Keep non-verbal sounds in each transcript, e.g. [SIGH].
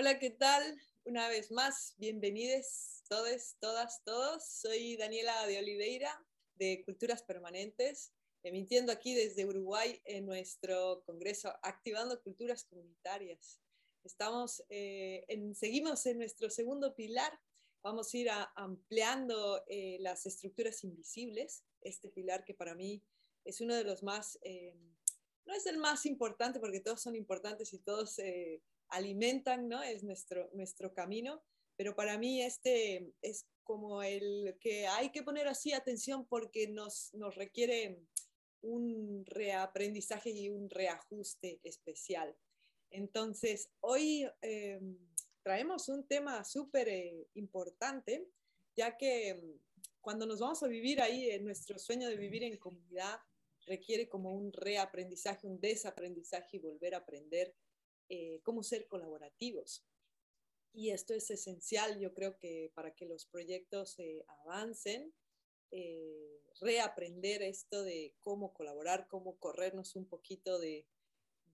Hola, ¿qué tal? Una vez más, bienvenidos todos, todas, todos. Soy Daniela de Oliveira de Culturas Permanentes, emitiendo aquí desde Uruguay en nuestro congreso Activando Culturas Comunitarias. Estamos, eh, en, seguimos en nuestro segundo pilar. Vamos a ir ampliando eh, las estructuras invisibles, este pilar que para mí es uno de los más, eh, no es el más importante porque todos son importantes y todos alimentan, ¿no? Es nuestro, nuestro camino, pero para mí este es como el que hay que poner así atención porque nos, nos requiere un reaprendizaje y un reajuste especial. Entonces, hoy eh, traemos un tema súper eh, importante, ya que mm, cuando nos vamos a vivir ahí, en nuestro sueño de vivir en comunidad, requiere como un reaprendizaje, un desaprendizaje y volver a aprender eh, cómo ser colaborativos. Y esto es esencial, yo creo que para que los proyectos eh, avancen, eh, reaprender esto de cómo colaborar, cómo corrernos un poquito de,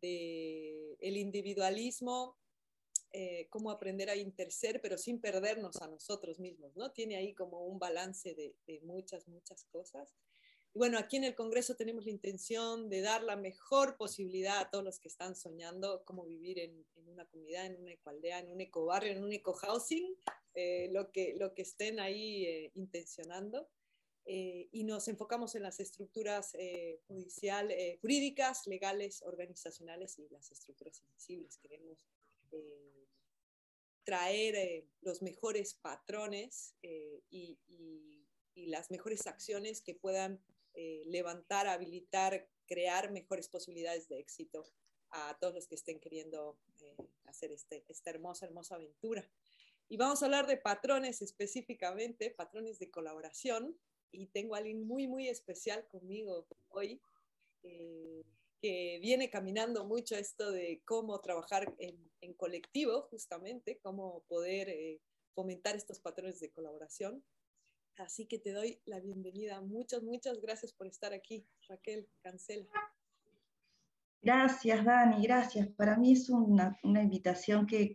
el individualismo, cómo aprender a interser, pero sin perdernos a nosotros mismos, ¿no? Tiene ahí como un balance de, de muchas, muchas cosas bueno, aquí en el Congreso tenemos la intención de dar la mejor posibilidad a todos los que están soñando cómo vivir en, una comunidad, en una ecoaldea, en un ecobarrio, en un ecohousing, eh, lo, que, lo que estén ahí eh, intencionando. Eh, y nos enfocamos en las estructuras judicial, jurídicas, legales, organizacionales y las estructuras invisibles. Queremos traer los mejores patrones y, y las mejores acciones que puedan eh, levantar, habilitar, crear mejores posibilidades de éxito a todos los que estén queriendo eh, hacer este, esta hermosa, hermosa aventura. Y vamos a hablar de patrones específicamente, patrones de colaboración. Y tengo a alguien muy, muy especial conmigo hoy, eh, que viene caminando mucho esto de cómo trabajar en, en colectivo, justamente, cómo poder fomentar estos patrones de colaboración. Así que te doy la bienvenida. Muchas, muchas gracias por estar aquí, Raquel Cancela. Gracias, Dani, gracias. Para mí es una, invitación que,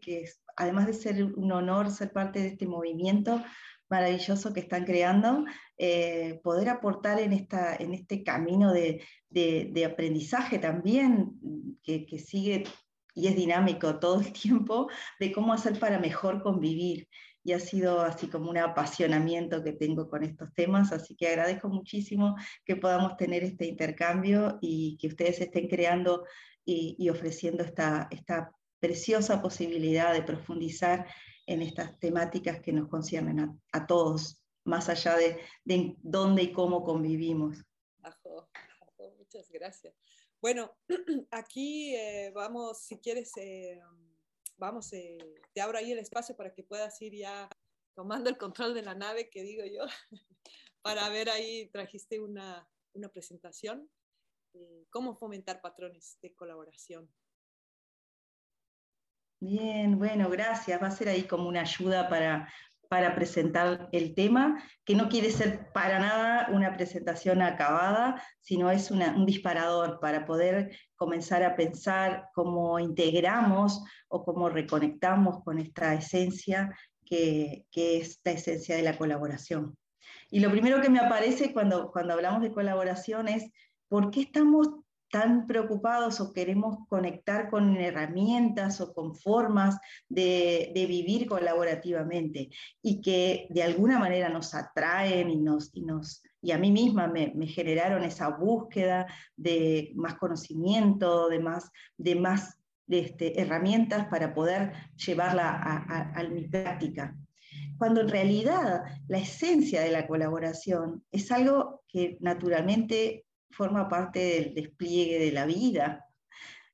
además de ser un honor ser parte de este movimiento maravilloso que están creando, eh, poder aportar en, esta, en este camino de, aprendizaje también, que, que sigue y es dinámico todo el [LAUGHS] tiempo, de cómo hacer para mejor convivir y ha sido así como un apasionamiento que tengo con estos temas, así que agradezco muchísimo que podamos tener este intercambio y que ustedes estén creando y, ofreciendo esta, esta preciosa posibilidad de profundizar en estas temáticas que nos conciernen a, todos, más allá de, de, dónde y cómo convivimos. muchas gracias. Bueno, [CLEARS THROAT] aquí eh, vamos, si quieres... Eh, vamos, eh, te abro ahí el espacio para que puedas ir ya tomando el control de la nave, que digo yo, [LAUGHS] para ver ahí, trajiste una, una presentación, eh, cómo fomentar patrones de colaboración. Bien, bueno, gracias. Va a ser ahí como una ayuda para, para presentar el tema, que no quiere ser para nada una presentación acabada, sino es un disparador para poder comenzar a pensar cómo integramos o cómo reconectamos con esta esencia que, es la esencia de la colaboración. Y lo primero que me aparece cuando, cuando hablamos de colaboración es por qué estamos tan preocupados o queremos conectar con herramientas o con formas de, vivir colaborativamente y que de alguna manera nos atraen y, nos, y, nos, y a mí misma me, generaron esa búsqueda de más conocimiento, de más, de más este, herramientas para poder llevarla a, a mi práctica. Cuando en realidad la esencia de la colaboración es algo que naturalmente forma parte del despliegue de la vida.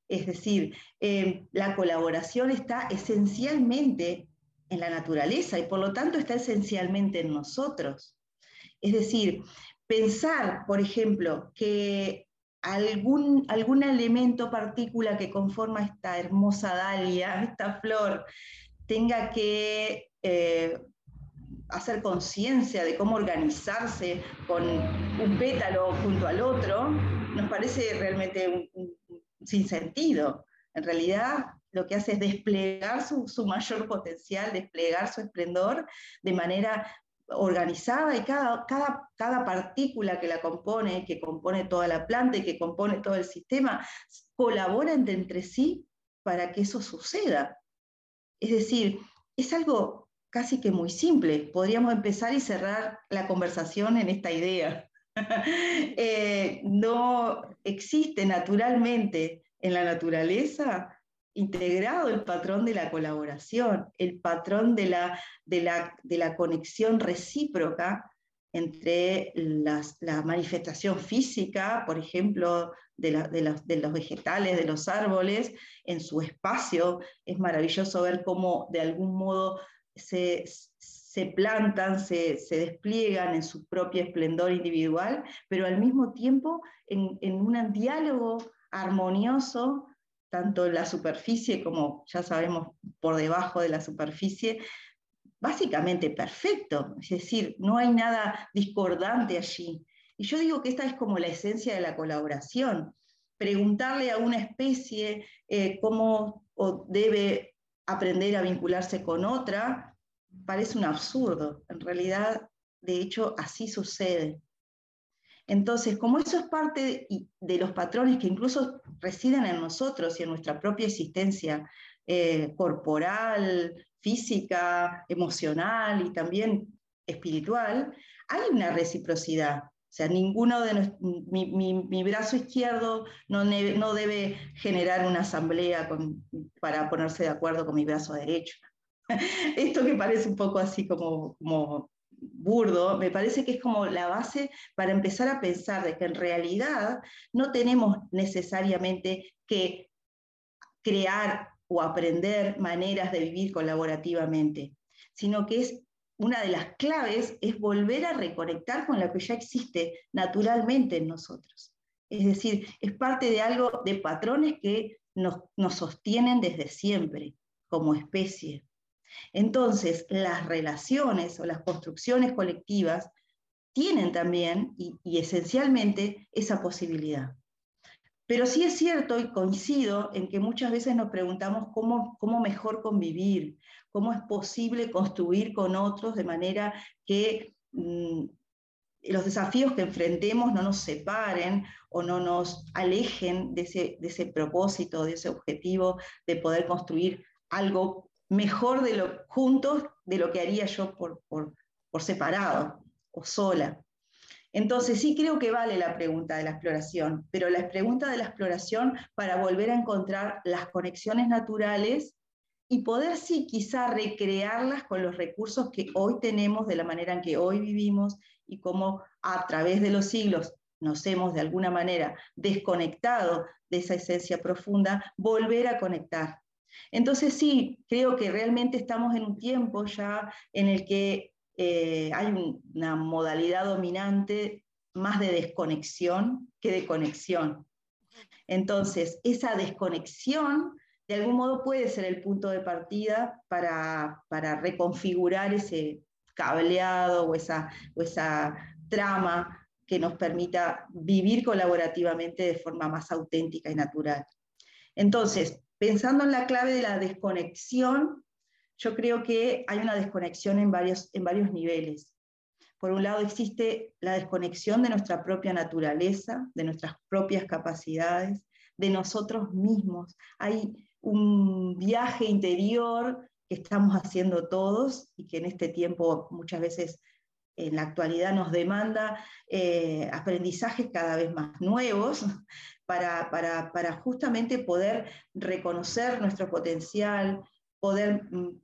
Es decir, eh, la colaboración está esencialmente en la naturaleza y por lo tanto está esencialmente en nosotros. Es decir, pensar, por ejemplo, que algún, algún elemento, partícula que conforma esta hermosa dalia, [LAUGHS] esta flor, tenga que eh, hacer conciencia de cómo organizarse con un pétalo junto al otro, nos parece realmente un, sin sentido. En realidad lo que hace es desplegar su, su mayor potencial, desplegar su esplendor de manera organizada y cada, cada, cada partícula que la compone, que compone toda la planta y que compone todo el sistema, colaboran entre sí para que eso suceda. Es decir, es algo casi que muy simple. Podríamos empezar y cerrar la conversación en esta idea. [LAUGHS] Eh, no existe naturalmente en la naturaleza integrado el patrón de la colaboración, el patrón de la, de la, conexión recíproca entre la manifestación física, por ejemplo, de, los, vegetales, de los árboles, en su espacio. Es maravilloso ver cómo de algún modo se, plantan, se, despliegan en su propio esplendor individual, pero al mismo tiempo en, en un diálogo armonioso tanto en la superficie como ya sabemos por debajo de la superficie, básicamente perfecto, es decir, no hay nada discordante allí. Y yo digo que esta es como la esencia de la colaboración, preguntarle a una especie eh, cómo debe aprender a vincularse con otra, parece un absurdo. En realidad, de hecho, así sucede. Entonces, como eso es parte de, los patrones que incluso residen en nosotros y en nuestra propia existencia eh, corporal, física, emocional y también espiritual, hay una reciprocidad. O sea, ninguno de mi, brazo izquierdo no, debe generar una asamblea para ponerse de acuerdo con mi brazo derecho. [LAUGHS] Esto que parece un poco así como burdo, me parece que es como la base para empezar a pensar de que en realidad no tenemos necesariamente que crear o aprender maneras de vivir colaborativamente, sino que es una de las claves es volver a reconectar con lo que ya existe naturalmente en nosotros. Es decir, es parte de algo, de patrones que nos, sostienen desde siempre como especie. Entonces, las relaciones o las construcciones colectivas tienen también y, esencialmente esa posibilidad. Pero sí es cierto y coincido en que muchas veces nos preguntamos cómo, mejor convivir, cómo es posible construir con otros de manera que mm, los desafíos que enfrentemos no nos separen o no nos alejen de ese, de ese propósito, de ese objetivo de poder construir algo mejor de lo, juntos de lo que haría yo por, por, separado o sola. Entonces sí creo que vale la pregunta de la exploración, pero la pregunta de la exploración para volver a encontrar las conexiones naturales y poder sí quizá recrearlas con los recursos que hoy tenemos de la manera en que hoy vivimos y cómo a través de los siglos nos hemos de alguna manera desconectado de esa esencia profunda, volver a conectar. Entonces sí, creo que realmente estamos en un tiempo ya en el que eh, hay una modalidad dominante más de desconexión que de conexión. Entonces, esa desconexión de algún modo puede ser el punto de partida para, reconfigurar ese cableado o esa, o esa trama que nos permita vivir colaborativamente de forma más auténtica y natural. Entonces, Pensando en la clave de la desconexión, yo creo que hay una desconexión en varios, en varios niveles. Por un lado existe la desconexión de nuestra propia naturaleza, de nuestras propias capacidades, de nosotros mismos. Hay un viaje interior que estamos haciendo todos y que en este tiempo muchas veces en la actualidad nos demanda eh, aprendizajes cada vez más nuevos, [LAUGHS] para, justamente poder reconocer nuestro potencial, poder mm,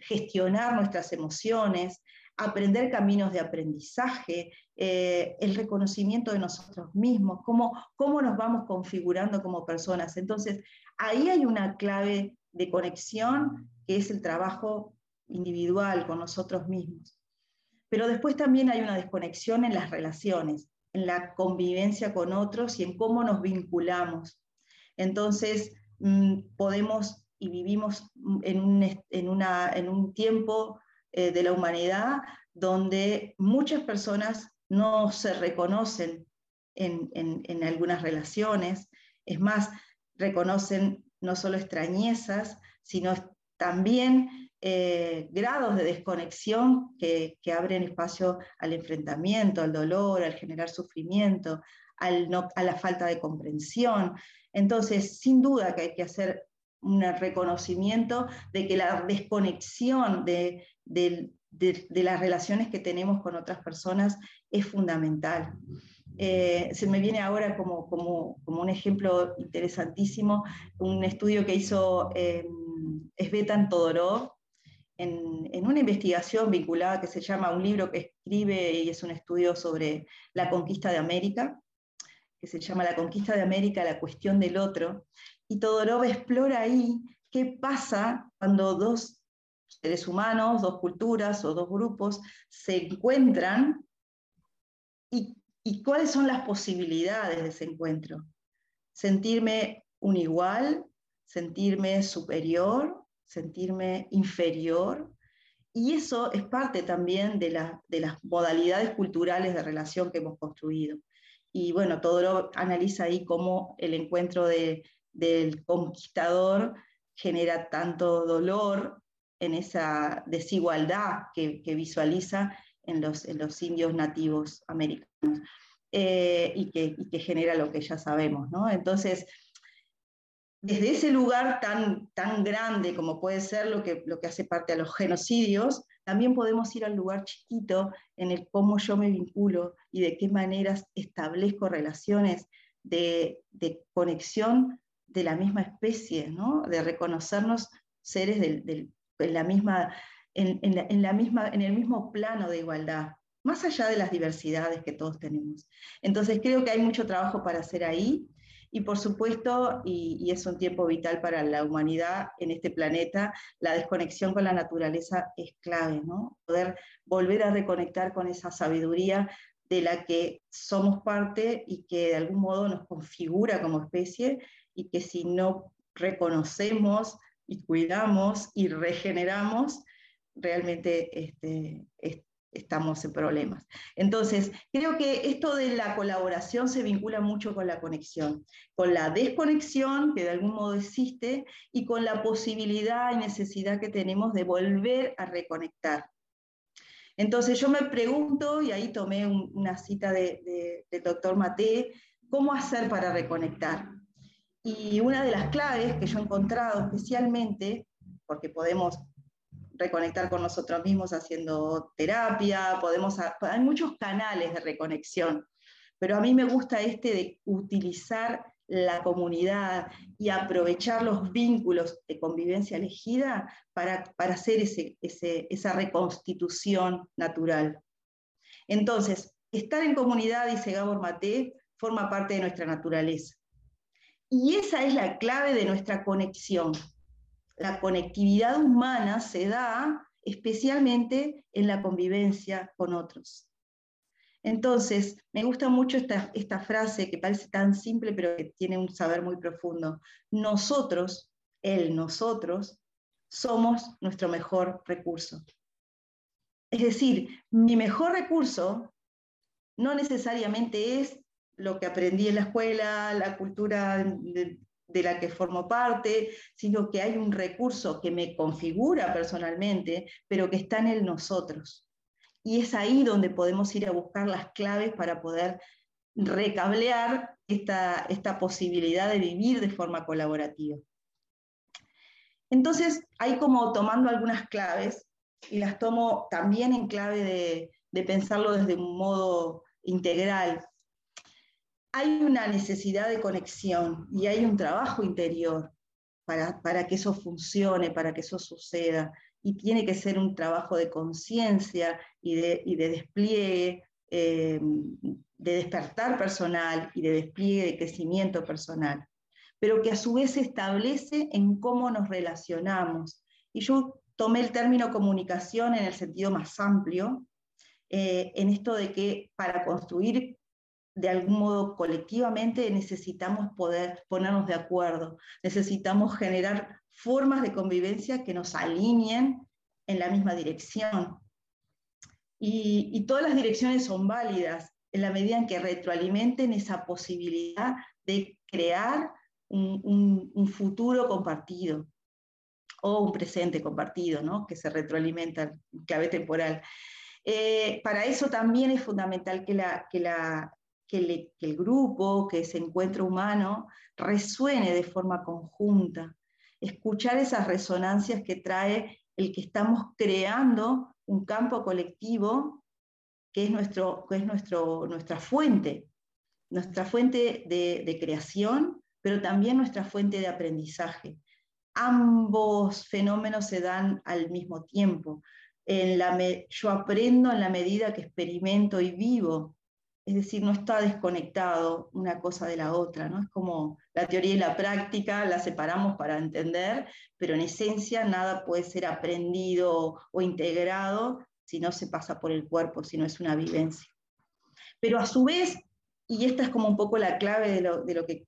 gestionar nuestras emociones, aprender caminos de aprendizaje, eh, el reconocimiento de nosotros mismos, cómo, cómo nos vamos configurando como personas. Entonces, ahí hay una clave de conexión que es el trabajo individual con nosotros mismos. Pero después también hay una desconexión en las relaciones en la convivencia con otros y en cómo nos vinculamos. Entonces, mm, podemos y vivimos en un, en una, en un tiempo eh, de la humanidad donde muchas personas no se reconocen en, en, algunas relaciones, es más, reconocen no solo extrañezas, sino también eh, grados de desconexión que, abren espacio al enfrentamiento, al dolor, al generar sufrimiento, a la falta de comprensión. Entonces, sin duda que hay que hacer un reconocimiento de que la desconexión de, las relaciones que tenemos con otras personas es fundamental. Eh, se me viene ahora como, como, un ejemplo interesantísimo un estudio que hizo eh, Svetan Todorov en, en, una investigación vinculada que se llama, un libro que escribe y es un estudio sobre la conquista de América, que se llama La conquista de América, la cuestión del otro, y Todorov explora ahí qué pasa cuando dos seres humanos, dos culturas o dos grupos se encuentran y, cuáles son las posibilidades de ese encuentro. Sentirme un igual, sentirme superior, sentirme inferior. Y eso es parte también de, de las modalidades culturales de relación que hemos construido. Y bueno, Todorov analiza ahí cómo el encuentro de, del conquistador genera tanto dolor en esa desigualdad que, visualiza en los, indios nativos americanos eh, y, que, genera lo que ya sabemos. ¿no? Entonces, desde ese lugar tan, grande como puede ser lo que, hace parte a los genocidios, también podemos ir al lugar chiquito en el cómo yo me vinculo y de qué maneras establezco relaciones de conexión de la misma especie, ¿no? de reconocernos seres en, la misma, en, la, misma, en el mismo plano de igualdad, más allá de las diversidades que todos tenemos. Entonces creo que hay mucho trabajo para hacer ahí y por supuesto, y, es un tiempo vital para la humanidad en este planeta, la desconexión con la naturaleza es clave, ¿no? Poder volver a reconectar con esa sabiduría de la que somos parte y que de algún modo nos configura como especie y que si no reconocemos y cuidamos y regeneramos, realmente este, estamos en problemas. Entonces, creo que esto de la colaboración se vincula mucho con la conexión, con la desconexión que de algún modo existe y con la posibilidad y necesidad que tenemos de volver a reconectar. Entonces yo me pregunto, y ahí tomé una cita del de, doctor Mate, ¿cómo hacer para reconectar? Y una de las claves que yo he encontrado especialmente, porque podemos reconectar con nosotros mismos haciendo terapia, podemos, hay muchos canales de reconexión, pero a mí me gusta este de utilizar la comunidad y aprovechar los vínculos de convivencia elegida para, para hacer ese, esa reconstitución natural. Entonces, estar en comunidad, dice Gabor Mate, forma parte de nuestra naturaleza. Y esa es la clave de nuestra conexión. La conectividad humana se da especialmente en la convivencia con otros. Entonces, me gusta mucho esta, esta frase que parece tan simple, pero que tiene un saber muy profundo. Nosotros, él, nosotros, somos nuestro mejor recurso. Es decir, mi mejor recurso no necesariamente es lo que aprendí en la escuela, la cultura de, la que formo parte, sino que hay un recurso que me configura personalmente, pero que está en el nosotros. Y es ahí donde podemos ir a buscar las claves para poder recablear esta, esta posibilidad de vivir de forma colaborativa. Entonces, hay como tomando algunas claves, y las tomo también en clave de pensarlo desde un modo integral, hay una necesidad de conexión y hay un trabajo interior para, que eso funcione, para que eso suceda. Y tiene que ser un trabajo de conciencia y de, despliegue, eh, de despertar personal y de despliegue de crecimiento personal, pero que a su vez se establece en cómo nos relacionamos. Y yo tomé el término comunicación en el sentido más amplio, eh, en esto de que para construir de algún modo colectivamente necesitamos poder ponernos de acuerdo, necesitamos generar formas de convivencia que nos alineen en la misma dirección. Y, todas las direcciones son válidas en la medida en que retroalimenten esa posibilidad de crear un, futuro compartido o un presente compartido, ¿no? que se retroalimenta en clave temporal. Eh, para eso también es fundamental que, la, que, la, que, el grupo, que ese encuentro humano, resuene de forma conjunta, escuchar esas resonancias que trae el que estamos creando un campo colectivo que es, nuestro, que es nuestro, nuestra fuente, nuestra fuente de, creación, pero también nuestra fuente de aprendizaje. Ambos fenómenos se dan al mismo tiempo. En la yo aprendo en la medida que experimento y vivo, es decir, no está desconectado una cosa de la otra, ¿no? Es como la teoría y la práctica, la separamos para entender, pero en esencia nada puede ser aprendido o integrado si no se pasa por el cuerpo, si no es una vivencia. Pero a su vez, y esta es como un poco la clave de lo, de lo que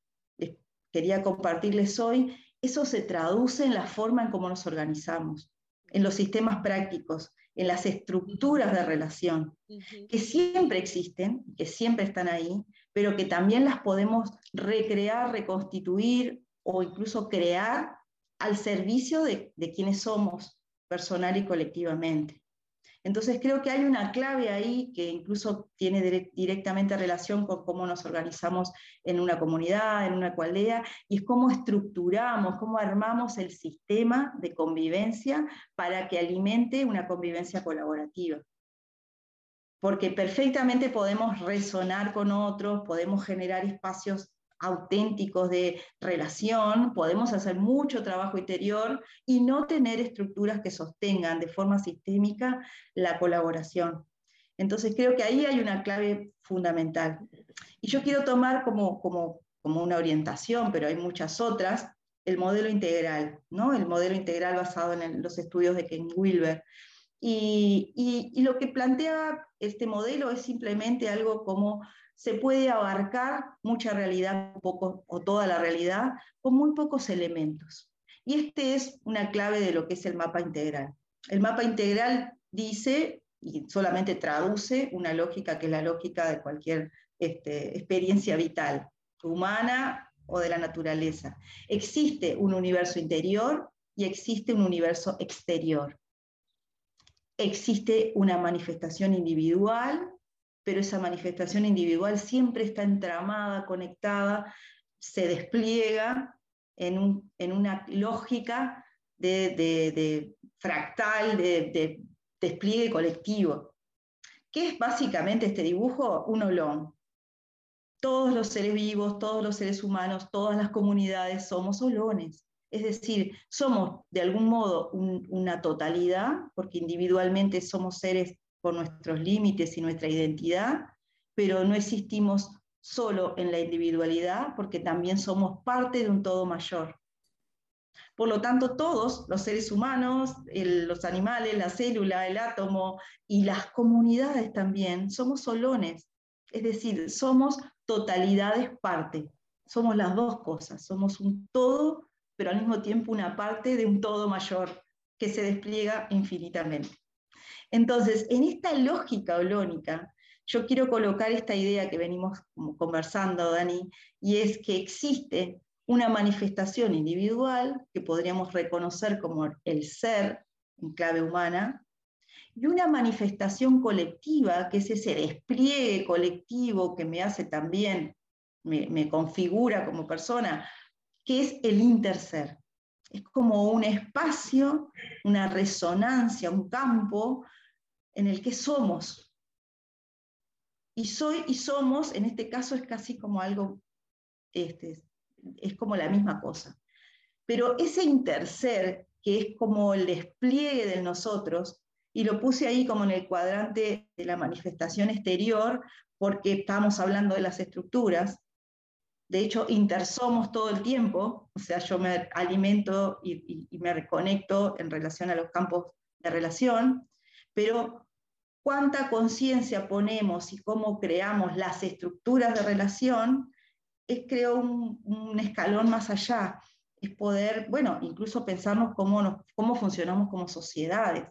quería compartirles hoy, eso se traduce en la forma en cómo nos organizamos, en los sistemas prácticos, en las estructuras de relación, que siempre existen, que siempre están ahí, pero que también las podemos recrear, reconstituir o incluso crear al servicio de, de quienes somos personal y colectivamente. Entonces creo que hay una clave ahí que incluso tiene directamente relación con cómo nos organizamos en una comunidad, en una aldea, y es cómo estructuramos, cómo armamos el sistema de convivencia para que alimente una convivencia colaborativa. Porque perfectamente podemos resonar con otros, podemos generar espacios auténticos de relación, podemos hacer mucho trabajo interior y no tener estructuras que sostengan de forma sistémica la colaboración. Entonces creo que ahí hay una clave fundamental. Y yo quiero tomar como, como, como una orientación, pero hay muchas otras, el modelo integral, ¿no? el modelo integral basado en los estudios de Ken Wilber. Y, y, y lo que plantea este modelo es simplemente algo como se puede abarcar mucha realidad poco, o toda la realidad con muy pocos elementos. Y este es una clave de lo que es el mapa integral. El mapa integral dice y solamente traduce una lógica que es la lógica de cualquier este, experiencia vital, humana o de la naturaleza. Existe un universo interior y existe un universo exterior. Existe una manifestación individual pero esa manifestación individual siempre está entramada, conectada, se despliega en, una lógica de, fractal, de, despliegue colectivo. ¿Qué es básicamente este dibujo? Un olón. Todos los seres vivos, todos los seres humanos, todas las comunidades somos olones. Es decir, somos de algún modo una totalidad, porque individualmente somos seres nuestros límites y nuestra identidad, pero no existimos solo en la individualidad porque también somos parte de un todo mayor. Por lo tanto, todos los seres humanos, los animales, la célula, el átomo y las comunidades también somos solones, es decir, somos totalidades parte, somos las dos cosas, somos un todo, pero al mismo tiempo una parte de un todo mayor que se despliega infinitamente. Entonces, en esta lógica holónica, yo quiero colocar esta idea que venimos conversando, Dani, y es que existe una manifestación individual que podríamos reconocer como el ser en clave humana, y una manifestación colectiva, que es ese despliegue colectivo que me hace también, me, me configura como persona, que es el interser. Es como un espacio, una resonancia, un campo en el que somos. Y soy y somos, en este caso es casi como algo, este, es como la misma cosa. Pero ese interser, que es como el despliegue de nosotros, y lo puse ahí como en el cuadrante de la manifestación exterior, porque estamos hablando de las estructuras. De hecho, intersomos todo el tiempo, o sea, yo me alimento y, y me reconecto en relación a los campos de relación, pero cuánta conciencia ponemos y cómo creamos las estructuras de relación, es creo un, escalón más allá, es poder, bueno, incluso pensarnos cómo, cómo funcionamos como sociedades.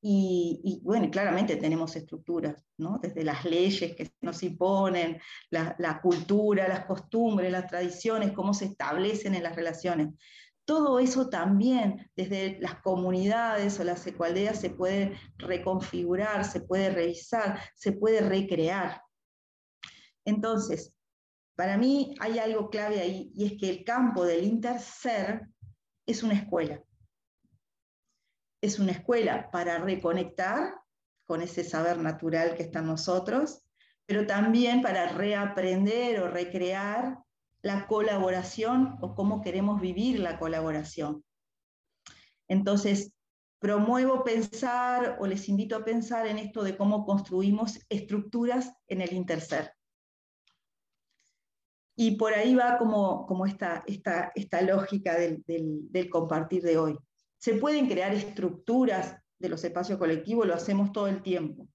Y, bueno, claramente tenemos estructuras, ¿no? desde las leyes que nos imponen, la, la, cultura, las costumbres, las tradiciones, cómo se establecen en las relaciones. Todo eso también desde las comunidades o las ecualdeas se puede reconfigurar, se puede revisar, se puede recrear. Entonces, para mí hay algo clave ahí y es que el campo del interser es una escuela. Es una escuela para reconectar con ese saber natural que está en nosotros, pero también para reaprender o recrear la colaboración o cómo queremos vivir la colaboración. Entonces, promuevo pensar o les invito a pensar en esto de cómo construimos estructuras en el interser. Y por ahí va como, como esta, esta, esta lógica del, del compartir de hoy. Se pueden crear estructuras de los espacios colectivos, lo hacemos todo el tiempo.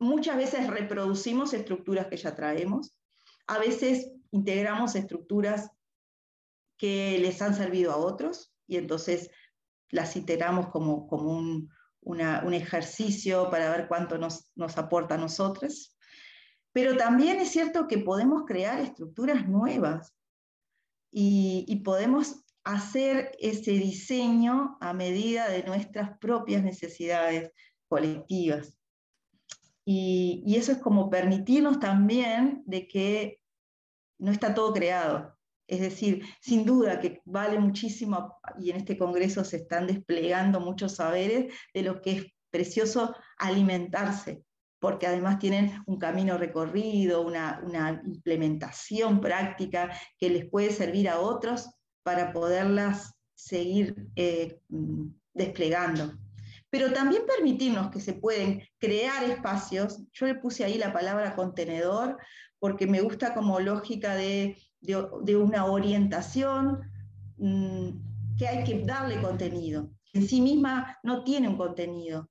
Muchas veces reproducimos estructuras que ya traemos, a veces integramos estructuras que les han servido a otros y entonces las iteramos como, como un, un, ejercicio para ver cuánto nos, nos aporta a nosotros. Pero también es cierto que podemos crear estructuras nuevas y, y podemos hacer ese diseño a medida de nuestras propias necesidades colectivas. Y, y, eso es como permitirnos también de que no está todo creado. Es decir, sin duda que vale muchísimo, y en este Congreso se están desplegando muchos saberes de lo que es precioso alimentarse, porque además tienen un camino recorrido, una, implementación práctica que les puede servir a otros para poderlas seguir eh, desplegando. Pero también permitirnos que se pueden crear espacios, yo le puse ahí la palabra contenedor, porque me gusta como lógica de, una orientación mm, que hay que darle contenido. En sí misma no tiene un contenido.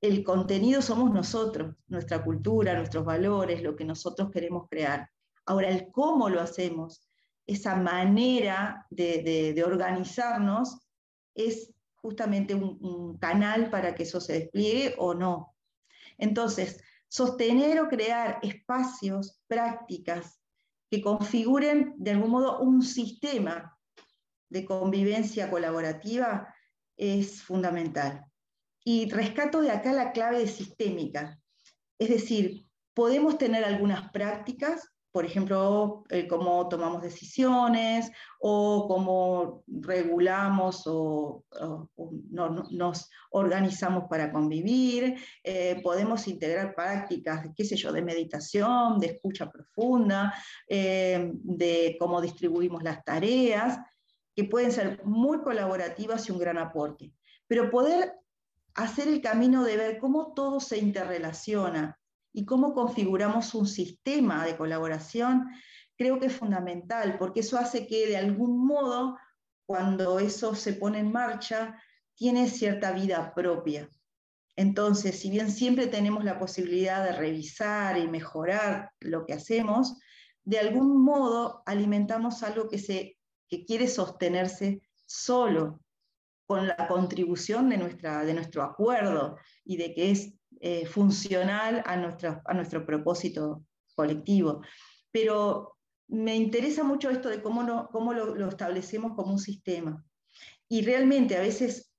El contenido somos nosotros, nuestra cultura, nuestros valores, lo que nosotros queremos crear. Ahora, el cómo lo hacemos, esa manera de, organizarnos, es justamente un canal para que eso se despliegue o no. Entonces, sostener o crear espacios, prácticas que configuren de algún modo un sistema de convivencia colaborativa es fundamental. Y rescato de acá la clave de sistémica. Es decir, podemos tener algunas prácticas por ejemplo, eh, cómo tomamos decisiones o cómo regulamos o, nos organizamos para convivir. Eh, podemos integrar prácticas, qué sé yo, de meditación, de escucha profunda, eh, de cómo distribuimos las tareas, que pueden ser muy colaborativas y un gran aporte. Pero poder hacer el camino de ver cómo todo se interrelaciona, y cómo configuramos un sistema de colaboración, creo que es fundamental, porque eso hace que de algún modo, cuando eso se pone en marcha, tiene cierta vida propia. Entonces, si bien siempre tenemos la posibilidad de revisar y mejorar lo que hacemos, de algún modo alimentamos algo que, se, que quiere sostenerse solo, con la contribución de, nuestra, de nuestro acuerdo y de que es eh, funcional a, a nuestro propósito colectivo. Pero me interesa mucho esto de cómo, no, cómo lo, establecemos como un sistema. Y realmente a veces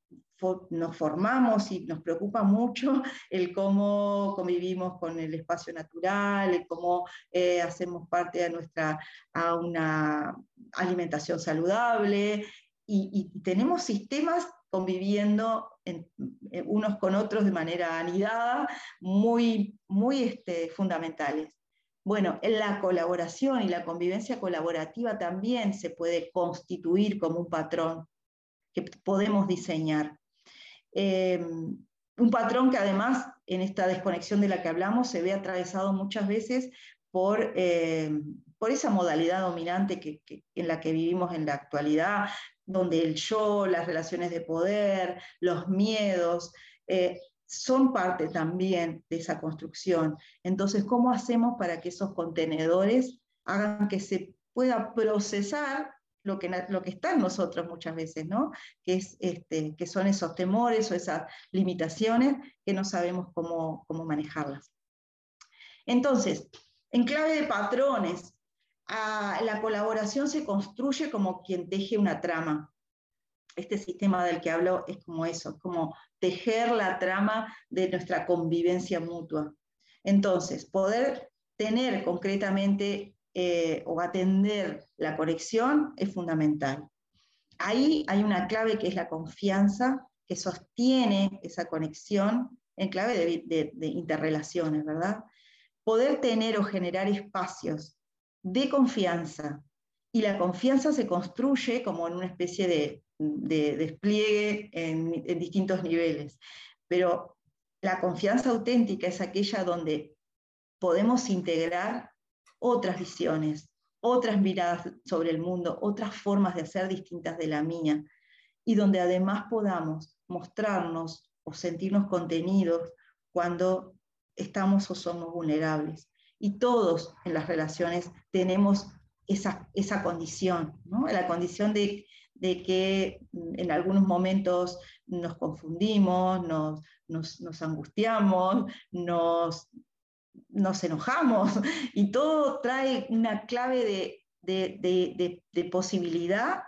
nos formamos y nos preocupa mucho el cómo convivimos con el espacio natural, el cómo eh, hacemos parte de nuestra, a una alimentación saludable, y, tenemos sistemas conviviendo eh, unos con otros de manera anidada, muy, muy este, fundamentales. Bueno, la colaboración y la convivencia colaborativa también se puede constituir como un patrón que podemos diseñar. Em, un patrón que además en esta desconexión de la que hablamos se ve atravesado muchas veces por, em, por esa modalidad dominante que, en la que vivimos en la actualidad, donde el yo, las relaciones de poder, los miedos, eh, son parte también de esa construcción. Entonces, ¿cómo hacemos para que esos contenedores hagan que se pueda procesar lo que, lo que está en nosotros muchas veces, ¿no? Que, es, este, que son esos temores o esas limitaciones que no sabemos cómo, cómo manejarlas. Entonces, en clave de patrones, la colaboración se construye como quien teje una trama. Este sistema del que hablo es como eso, como tejer la trama de nuestra convivencia mutua. Entonces, poder tener concretamente eh, o atender la conexión es fundamental. Ahí hay una clave que es la confianza que sostiene esa conexión en clave de, de interrelaciones, ¿verdad? Poder tener o generar espacios de confianza. Y la confianza se construye como en una especie de, despliegue en, en distintos niveles. Pero la confianza auténtica es aquella donde podemos integrar otras visiones, otras miradas sobre el mundo, otras formas de hacer distintas de la mía, y donde además podamos mostrarnos o sentirnos contenidos cuando estamos o somos vulnerables y todos en las relaciones tenemos esa, esa condición, ¿no? la condición de, que en algunos momentos nos confundimos, nos, angustiamos, nos, nos enojamos [LAUGHS] y todo trae una clave de, posibilidad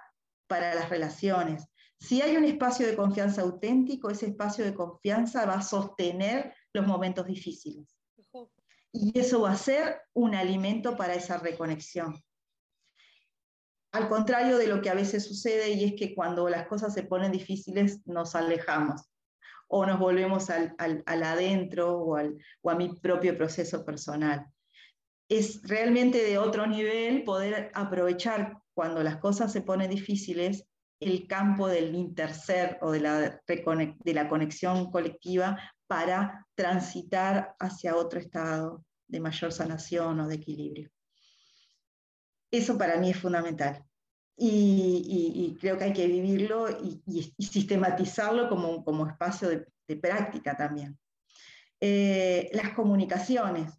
para las relaciones. Si hay un espacio de confianza auténtico, ese espacio de confianza va a sostener los momentos difíciles y eso va a ser un alimento para esa reconexión. Al contrario de lo que a veces sucede y es que cuando las cosas se ponen difíciles nos alejamos o nos volvemos al, adentro o, o a mi propio proceso personal. Es realmente de otro nivel poder aprovechar cuando las cosas se ponen difíciles el campo del interser o de la, de la conexión colectiva para transitar hacia otro estado de mayor sanación o de equilibrio. Eso para mí es fundamental. Y, creo que hay que vivirlo y, sistematizarlo como, como espacio de, práctica también. Eh, las comunicaciones.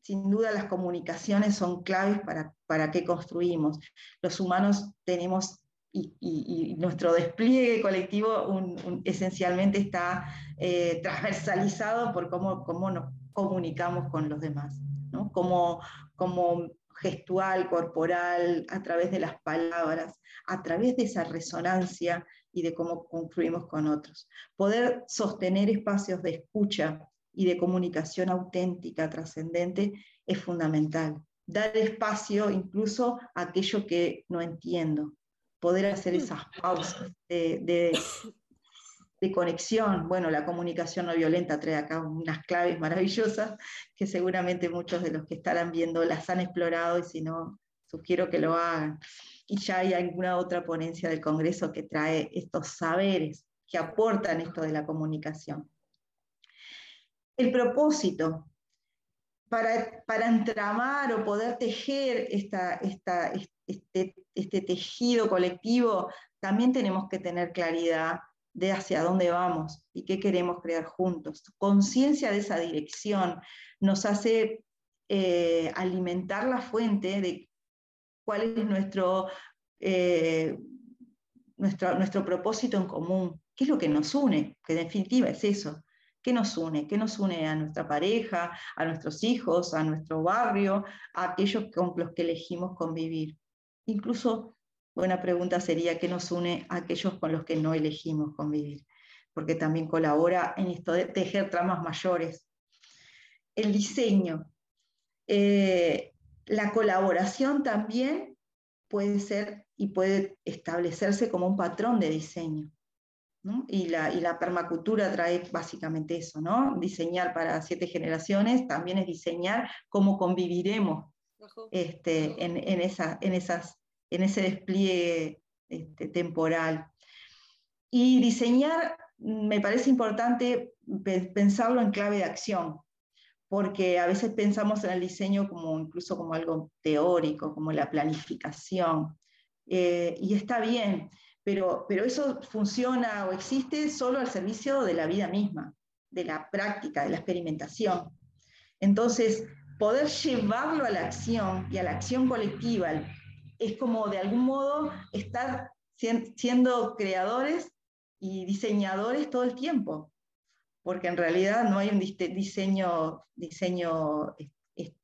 Sin duda las comunicaciones son claves para, para qué construimos. Los humanos tenemos y, nuestro despliegue colectivo esencialmente está eh, transversalizado por cómo, cómo, nos comunicamos con los demás, ¿no? como, como gestual, corporal, a través de las palabras, a través de esa resonancia y de cómo construimos con otros. Poder sostener espacios de escucha y de comunicación auténtica, trascendente, es fundamental. Dar espacio incluso a aquello que no entiendo, poder hacer mm. esas pausas de, conexión. Bueno, la comunicación no violenta trae acá unas claves maravillosas que seguramente muchos de los que estarán viendo las han explorado y si no, sugiero que lo hagan. Y ya hay alguna otra ponencia del Congreso que trae estos saberes que aportan esto de la comunicación. El propósito, para, para, entramar o poder tejer esta, esta, este, este, tejido colectivo, también tenemos que tener claridad de hacia dónde vamos y qué queremos crear juntos. Conciencia de esa dirección nos hace eh, alimentar la fuente de cuál es nuestro, eh, nuestro, nuestro propósito en común, qué es lo que nos une, que en definitiva es eso. ¿Qué nos une? ¿Qué nos une a nuestra pareja, a nuestros hijos, a nuestro barrio, a aquellos con los que elegimos convivir? Incluso, buena pregunta sería qué nos une a aquellos con los que no elegimos convivir, porque también colabora en esto de tejer tramas mayores. El diseño. Eh, la colaboración también puede ser y puede establecerse como un patrón de diseño. Y, la, y, la, permacultura trae básicamente eso, ¿no? Diseñar para siete generaciones también es diseñar cómo conviviremos este, en, esa, en, esas, en ese despliegue este, temporal. Y diseñar, me parece importante pensarlo en clave de acción, porque a veces pensamos en el diseño como incluso como algo teórico, como la planificación, eh, y está bien, pero, pero eso funciona o existe solo al servicio de la vida misma, de la práctica, de la experimentación. Entonces, poder llevarlo a la acción y a la acción colectiva, es como de algún modo estar siendo creadores y diseñadores todo el tiempo, porque en realidad no hay un diseño, diseño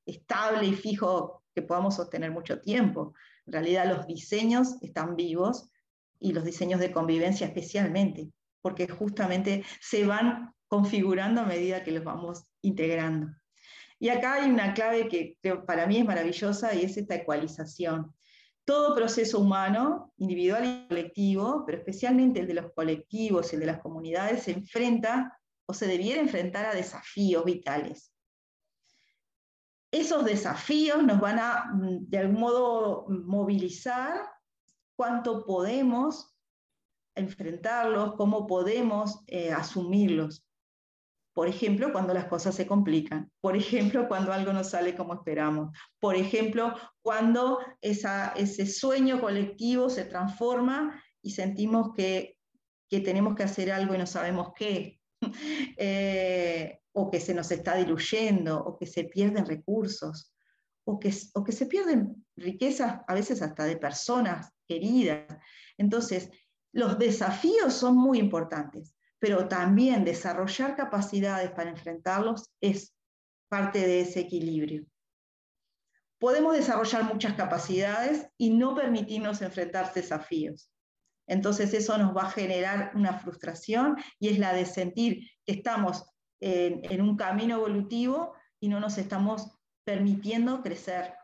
estable y fijo que podamos sostener mucho tiempo. En realidad los diseños están vivos y los diseños de convivencia especialmente, porque justamente se van configurando a medida que los vamos integrando. Y acá hay una clave que para mí es maravillosa y es esta ecualización. Todo proceso humano, individual y colectivo, pero especialmente el de los colectivos y el de las comunidades, se enfrenta o se debiera enfrentar a desafíos vitales. Esos desafíos nos van a, mm, de algún modo, movilizar cuánto podemos enfrentarlos, cómo podemos eh, asumirlos. Por ejemplo, cuando las cosas se complican. Por ejemplo, cuando algo no sale como esperamos. Por ejemplo, cuando ese sueño colectivo se transforma y sentimos que, tenemos que hacer algo y no sabemos qué. [LAUGHS] Eh, o que se nos está diluyendo, o que se pierden recursos, o que, o que se pierden riquezas a veces hasta de personas queridas. Entonces, los desafíos son muy importantes, pero también desarrollar capacidades para enfrentarlos es parte de ese equilibrio. Podemos desarrollar muchas capacidades y no permitirnos enfrentar desafíos. Entonces eso nos va a generar una frustración y es la de sentir que estamos en, en un camino evolutivo y no nos estamos permitiendo crecer.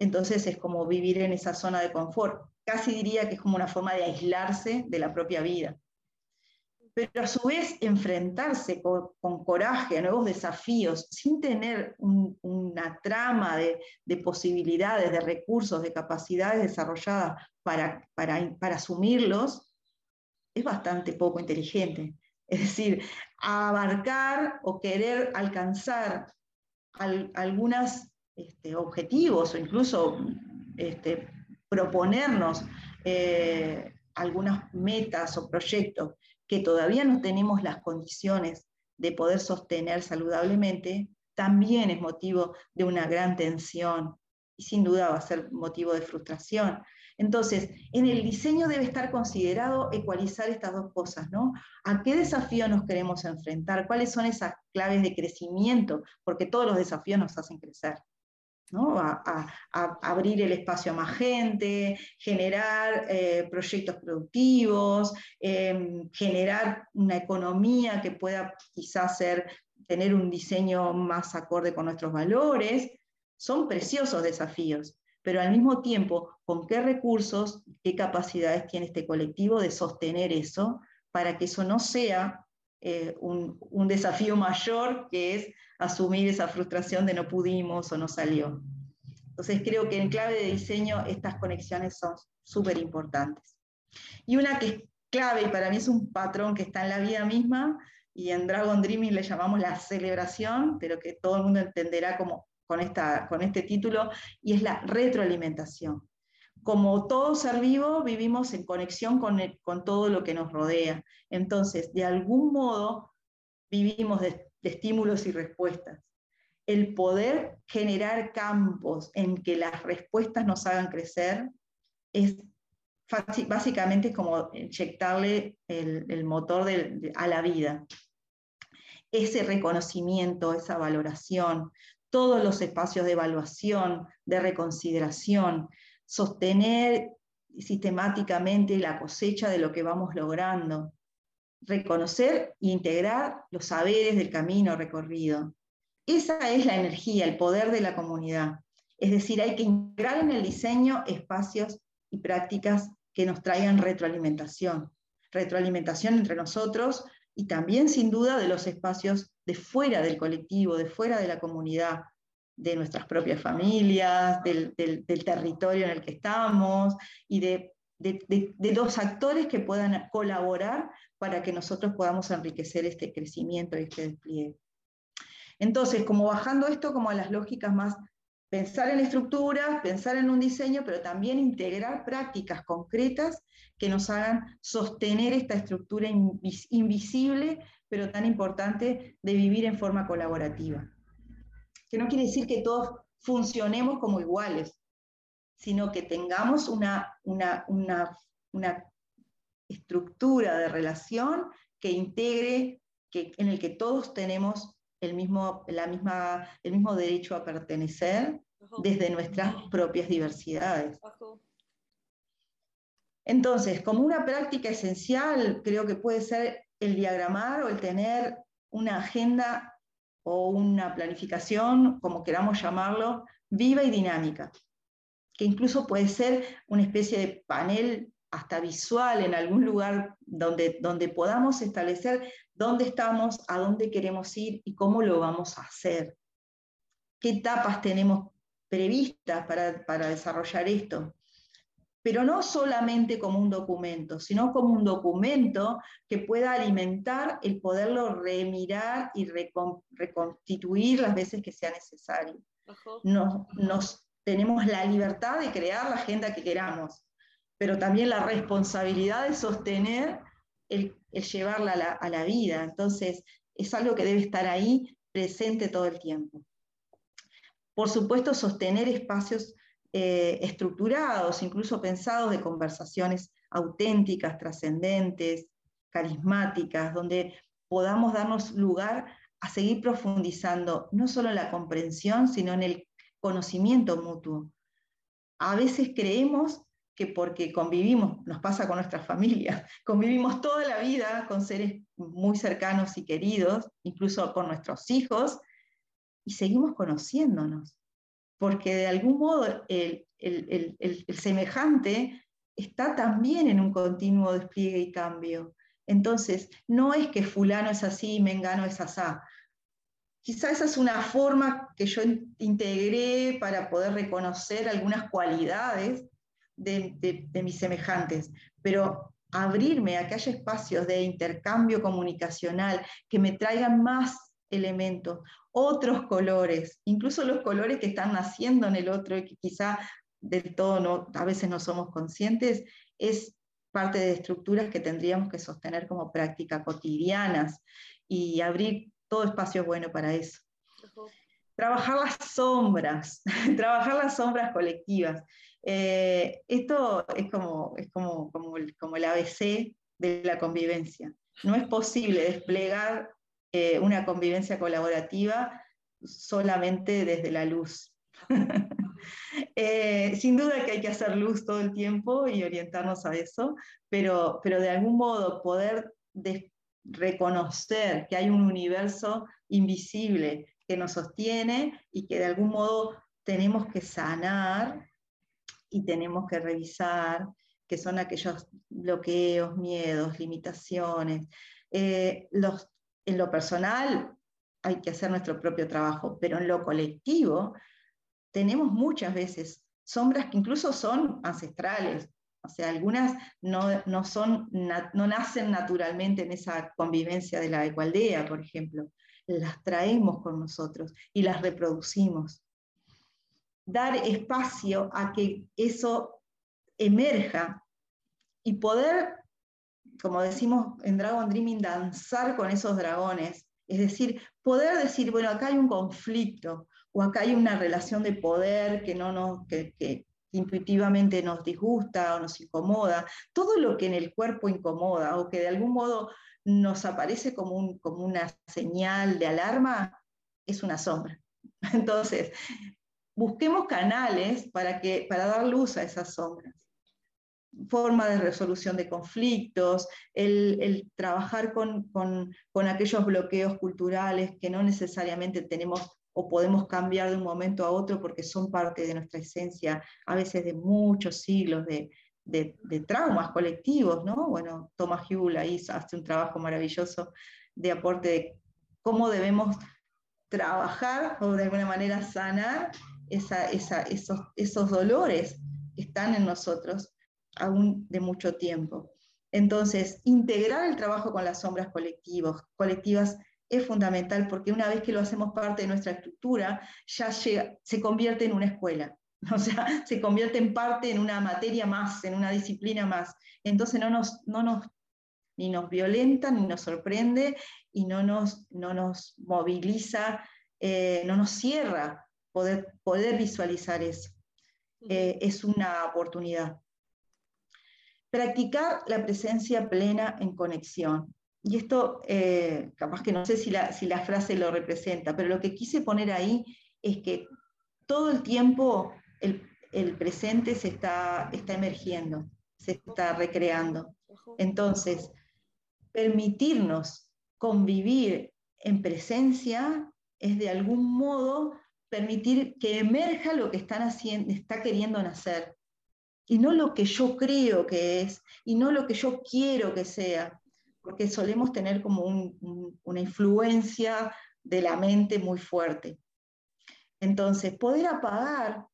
Entonces es como vivir en esa zona de confort casi diría que es como una forma de aislarse de la propia vida. Pero a su vez enfrentarse con, coraje a nuevos desafíos sin tener una trama de, posibilidades, de recursos, de capacidades desarrolladas para, para, asumirlos, es bastante poco inteligente. Es decir, abarcar o querer alcanzar algunos este, objetivos o incluso este, proponernos eh, algunas metas o proyectos que todavía no tenemos las condiciones de poder sostener saludablemente, también es motivo de una gran tensión y sin duda va a ser motivo de frustración. Entonces, en el diseño debe estar considerado ecualizar estas dos cosas, ¿no? ¿A qué desafío nos queremos enfrentar? ¿Cuáles son esas claves de crecimiento? Porque todos los desafíos nos hacen crecer. A, abrir el espacio a más gente, generar eh, proyectos productivos, em, generar una economía que pueda quizás ser, tener un diseño más acorde con nuestros valores. Son preciosos desafíos, pero al mismo tiempo, ¿con qué recursos, qué capacidades tiene este colectivo de sostener eso para que eso no sea eh, un, desafío mayor que es asumir esa frustración de no pudimos o no salió. Entonces creo que en clave de diseño estas conexiones son súper importantes. Y una que es clave y para mí es un patrón que está en la vida misma y en Dragon Dreaming le llamamos la celebración, pero que todo el mundo entenderá como con, esta, con este título, y es la retroalimentación. Como todo ser vivo, vivimos en conexión con, con todo lo que nos rodea. Entonces, de algún modo, vivimos de, estímulos y respuestas. El poder generar campos en que las respuestas nos hagan crecer es básicamente como inyectarle el, motor a la vida. Ese reconocimiento, esa valoración, todos los espacios de evaluación, de reconsideración, sostener sistemáticamente la cosecha de lo que vamos logrando, reconocer e integrar los saberes del camino recorrido. Esa es la energía, el poder de la comunidad. Es decir, hay que integrar en el diseño espacios y prácticas que nos traigan retroalimentación. Retroalimentación entre nosotros y también, sin duda, de los espacios de fuera del colectivo, de fuera de la comunidad, de nuestras propias familias, del, territorio en el que estamos y de, de, actores que puedan colaborar para que nosotros podamos enriquecer este crecimiento y este despliegue. Entonces, como bajando esto como a las lógicas más, pensar en estructuras, pensar en un diseño, pero también integrar prácticas concretas que nos hagan sostener esta estructura invisible, pero tan importante de vivir en forma colaborativa. Que no quiere decir que todos funcionemos como iguales, sino que tengamos una, una, una, estructura de relación que integre, que, en el que todos tenemos el mismo, la misma, el mismo derecho a pertenecer desde nuestras propias diversidades. Entonces, como una práctica esencial, creo que puede ser el diagramar o el tener una agenda o una planificación, como queramos llamarlo, viva y dinámica, que incluso puede ser una especie de panel hasta visual en algún lugar donde, donde podamos establecer dónde estamos, a dónde queremos ir y cómo lo vamos a hacer. ¿Qué etapas tenemos previstas para, para desarrollar esto? Pero no solamente como un documento, sino como un documento que pueda alimentar el poderlo remirar y reconstituir las veces que sea necesario. Nos, tenemos la libertad de crear la agenda que queramos, pero también la responsabilidad de sostener el, llevarla a la, a la vida. Entonces, es algo que debe estar ahí presente todo el tiempo. Por supuesto, sostener espacios eh, estructurados, incluso pensados de conversaciones auténticas, trascendentes, carismáticas, donde podamos darnos lugar a seguir profundizando no solo en la comprensión, sino en el conocimiento mutuo. A veces creemos que porque convivimos, nos pasa con nuestras familias, [LAUGHS] convivimos toda la vida con seres muy cercanos y queridos, incluso con nuestros hijos, y seguimos conociéndonos porque de algún modo el, semejante está también en un continuo despliegue y cambio. Entonces, no es que fulano es así y mengano es asá. Quizá esa es una forma que yo integré para poder reconocer algunas cualidades de, de mis semejantes, pero abrirme a que haya espacios de intercambio comunicacional que me traigan más elementos, otros colores, incluso los colores que están naciendo en el otro y que quizá del todo no, a veces no somos conscientes, es parte de estructuras que tendríamos que sostener como práctica cotidianas y abrir todo espacio bueno para eso. Trabajar las sombras, [LAUGHS] trabajar las sombras colectivas. Eh, esto es, como, es como, como, el, como el ABC de la convivencia. No es posible desplegar eh, una convivencia colaborativa solamente desde la luz. [LAUGHS] Eh, sin duda que hay que hacer luz todo el tiempo y orientarnos a eso, pero, pero de algún modo poder reconocer que hay un universo invisible que nos sostiene y que de algún modo tenemos que sanar y tenemos que revisar, que son aquellos bloqueos, miedos, limitaciones, eh, los en lo personal hay que hacer nuestro propio trabajo, pero en lo colectivo tenemos muchas veces sombras que incluso son ancestrales. O sea, algunas no, son, no nacen naturalmente en esa convivencia de la ecualdea, por ejemplo. Las traemos con nosotros y las reproducimos. Dar espacio a que eso emerja y poder como decimos en Dragon Dreaming, danzar con esos dragones. Es decir, poder decir, bueno, acá hay un conflicto o acá hay una relación de poder que, no nos, que, intuitivamente nos disgusta o nos incomoda. Todo lo que en el cuerpo incomoda o que de algún modo nos aparece como, un, como una señal de alarma, es una sombra. [LAUGHS] Entonces, busquemos canales para, que, para dar luz a esas sombras forma de resolución de conflictos, el, trabajar con, aquellos bloqueos culturales que no necesariamente tenemos o podemos cambiar de un momento a otro porque son parte de nuestra esencia, a veces de muchos siglos de, traumas colectivos, ¿no? Bueno, Thomas Hull ahí hace un trabajo maravilloso de aporte de cómo debemos trabajar o de alguna manera sanar esos, esos dolores que están en nosotros aún de mucho tiempo. Entonces, integrar el trabajo con las sombras colectivos, colectivas es fundamental porque una vez que lo hacemos parte de nuestra estructura, ya se convierte en una escuela, [LAUGHS] o sea, se convierte en parte en una materia más, en una disciplina más. Entonces no nos, no nos ni nos violenta, ni nos sorprende y no nos, no nos moviliza, eh, no nos cierra poder, poder visualizar eso. eh, es una oportunidad. Practicar la presencia plena en conexión. Y esto, eh, capaz que no sé si la, si la frase lo representa, pero lo que quise poner ahí es que todo el tiempo el, el presente se está, está emergiendo, se está recreando. Entonces, permitirnos convivir en presencia es de algún modo permitir que emerja lo que están haciendo, está queriendo nacer, y no lo que yo creo que es, y no lo que yo quiero que sea, porque solemos tener como una influencia de la mente muy fuerte. Entonces, poder apagar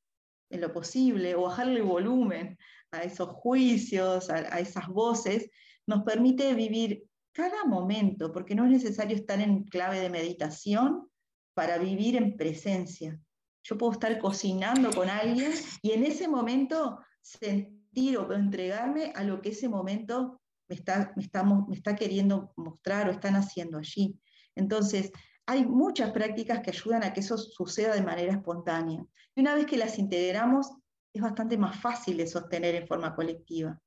en lo posible o bajarle volumen a esos juicios, a esas voces, nos permite vivir cada momento, porque no es necesario estar en clave de meditación para vivir en presencia. Yo puedo estar cocinando con alguien y en ese momento sentir o entregarme a lo que ese momento me está, me me está queriendo mostrar o están haciendo allí. Entonces, hay muchas prácticas que ayudan a que eso suceda de manera espontánea. Y una vez que las integramos, es bastante más fácil de sostener en forma colectiva.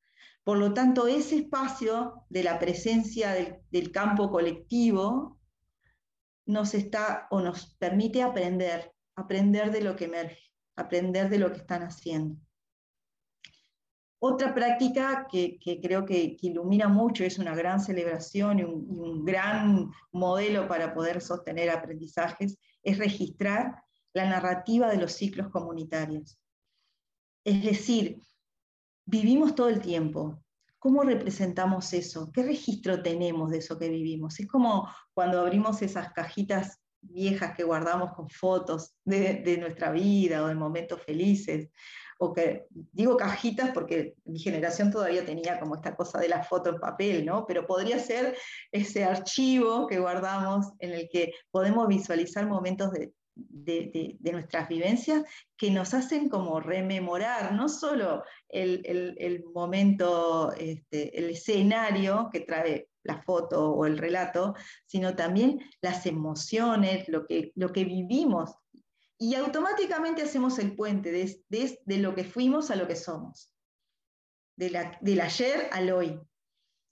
Por lo tanto, ese espacio de la presencia del, campo colectivo nos está o nos permite aprender, aprender de lo que emerge, aprender de lo que están haciendo. Otra práctica que, creo que, ilumina mucho, es una gran celebración y un, y un, gran modelo para poder sostener aprendizajes, es registrar la narrativa de los ciclos comunitarios. Es decir, vivimos todo el tiempo. ¿Cómo representamos eso? ¿Qué registro tenemos de eso que vivimos? Es como cuando abrimos esas cajitas viejas que guardamos con fotos de, nuestra vida o de momentos felices, o que digo cajitas porque mi generación todavía tenía como esta cosa de la foto en papel, ¿no? Pero podría ser ese archivo que guardamos en el que podemos visualizar momentos de, nuestras vivencias que nos hacen como rememorar no solo el, momento, este, el escenario que trae la foto o el relato, sino también las emociones, lo que, lo que vivimos. Y automáticamente hacemos el puente de, lo que fuimos a lo que somos, de del ayer al hoy.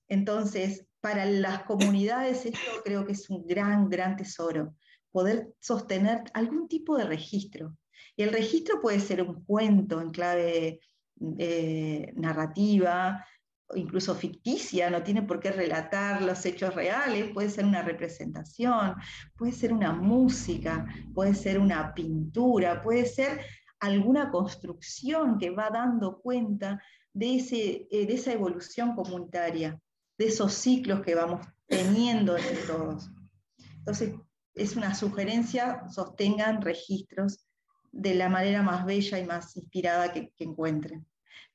Entonces, para las comunidades esto creo que es un gran, gran tesoro poder sostener algún tipo de registro. Y el registro puede ser un cuento en clave eh, narrativa, incluso ficticia, no tiene por qué relatar los hechos reales, puede ser una representación, puede ser una música, puede ser una pintura, puede ser alguna construcción que va dando cuenta de, ese, eh, de esa evolución comunitaria, de esos ciclos que vamos teniendo entre todos. Entonces, es una sugerencia, sostengan registros de la manera más bella y más inspirada que, encuentren.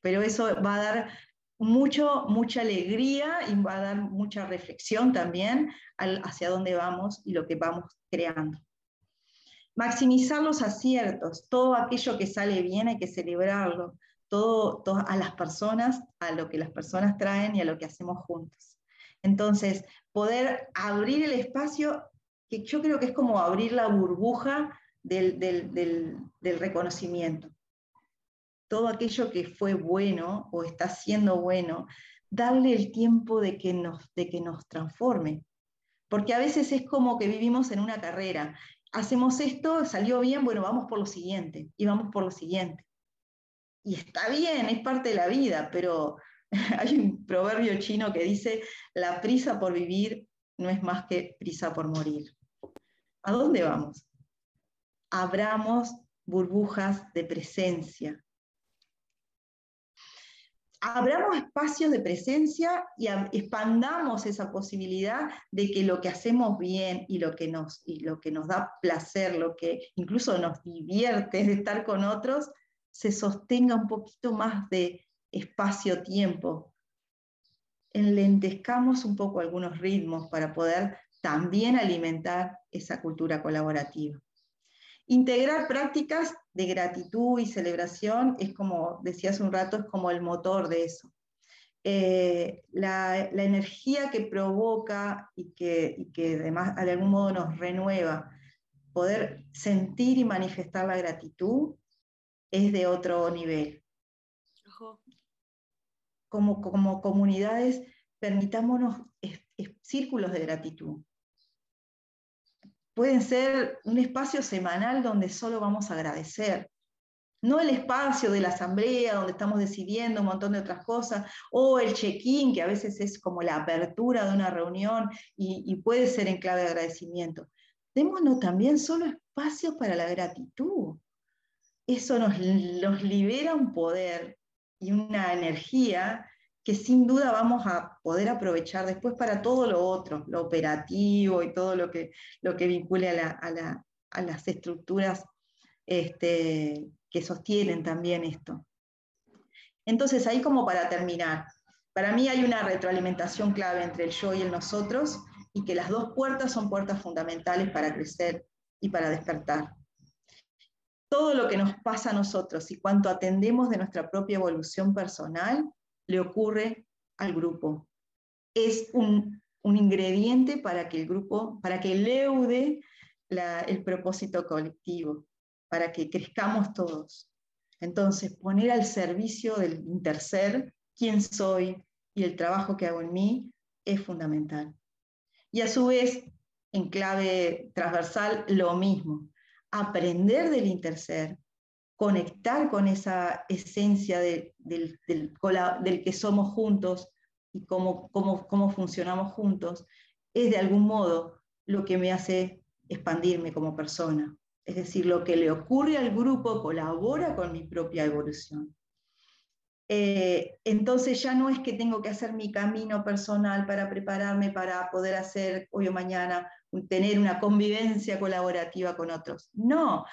Pero eso va a dar mucho, mucha alegría y va a dar mucha reflexión también hacia dónde vamos y lo que vamos creando. Maximizar los aciertos, todo aquello que sale bien hay que celebrarlo, todo, todo, a las personas, a lo que las personas traen y a lo que hacemos juntos. Entonces, poder abrir el espacio que yo creo que es como abrir la burbuja del, reconocimiento. Todo aquello que fue bueno o está siendo bueno, darle el tiempo de que nos, de que nos transforme. Porque a veces es como que vivimos en una carrera. Hacemos esto, salió bien, bueno, vamos por lo siguiente, y vamos por lo siguiente. Y está bien, es parte de la vida, pero [LAUGHS] hay un proverbio chino que dice, la prisa por vivir no es más que prisa por morir. ¿A dónde vamos? Abramos burbujas de presencia. Abramos espacios de presencia y expandamos esa posibilidad de que lo que hacemos bien y lo que nos, y lo que nos da placer, lo que incluso nos divierte de estar con otros, se sostenga un poquito más de espacio-tiempo. Enlentezcamos un poco algunos ritmos para poder también alimentar esa cultura colaborativa. Integrar prácticas de gratitud y celebración es como, decía hace un rato, es como el motor de eso. Eh, la, energía que provoca y que, y que además de algún modo nos renueva, poder sentir y manifestar la gratitud, es de otro nivel. Como, como comunidades, permitámonos círculos de gratitud. Pueden ser un espacio semanal donde solo vamos a agradecer, no el espacio de la asamblea donde estamos decidiendo un montón de otras cosas, o el check-in, que a veces es como la apertura de una reunión y, puede ser en clave de agradecimiento. Démonos también solo espacio para la gratitud. Eso nos libera un poder y una energía que sin duda vamos a poder aprovechar después para todo lo otro, lo operativo y todo lo que, lo que vincule a, las estructuras este, que sostienen también esto. Entonces, ahí como para terminar, para mí hay una retroalimentación clave entre el yo y el nosotros y que las dos puertas son puertas fundamentales para crecer y para despertar. Todo lo que nos pasa a nosotros y cuanto atendemos de nuestra propia evolución personal le ocurre al grupo. Es un, ingrediente para que el grupo, para que leude el propósito colectivo para que crezcamos todos. Entonces, poner al servicio del interser quién soy y el trabajo que hago en mí es fundamental. Y a su vez, en clave transversal, lo mismo. Aprender del interser, conectar con esa esencia del, del, que somos juntos y cómo, cómo, cómo funcionamos juntos, es de algún modo lo que me hace expandirme como persona. Es decir, lo que le ocurre al grupo colabora con mi propia evolución. Eh, entonces ya no es que tengo que hacer mi camino personal para prepararme para poder hacer hoy o mañana, tener una convivencia colaborativa con otros. No,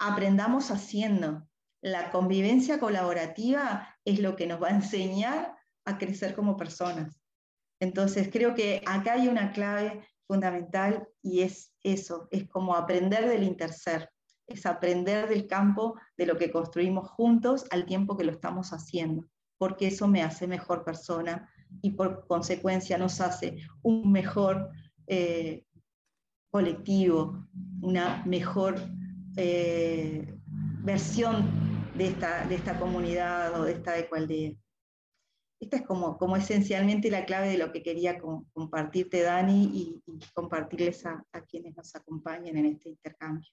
aprendamos haciendo. La convivencia colaborativa es lo que nos va a enseñar a crecer como personas. Entonces creo que acá hay una clave fundamental y es eso, es como aprender del interser, es aprender del campo de lo que construimos juntos al tiempo que lo estamos haciendo, porque eso me hace mejor persona y por consecuencia nos hace un mejor eh, colectivo, una mejor eh, versión de esta, de esta comunidad o de esta ecualdea. Esta es como, como esencialmente la clave de lo que quería compartirte, Dani, y, compartirles a, quienes nos acompañan en este intercambio.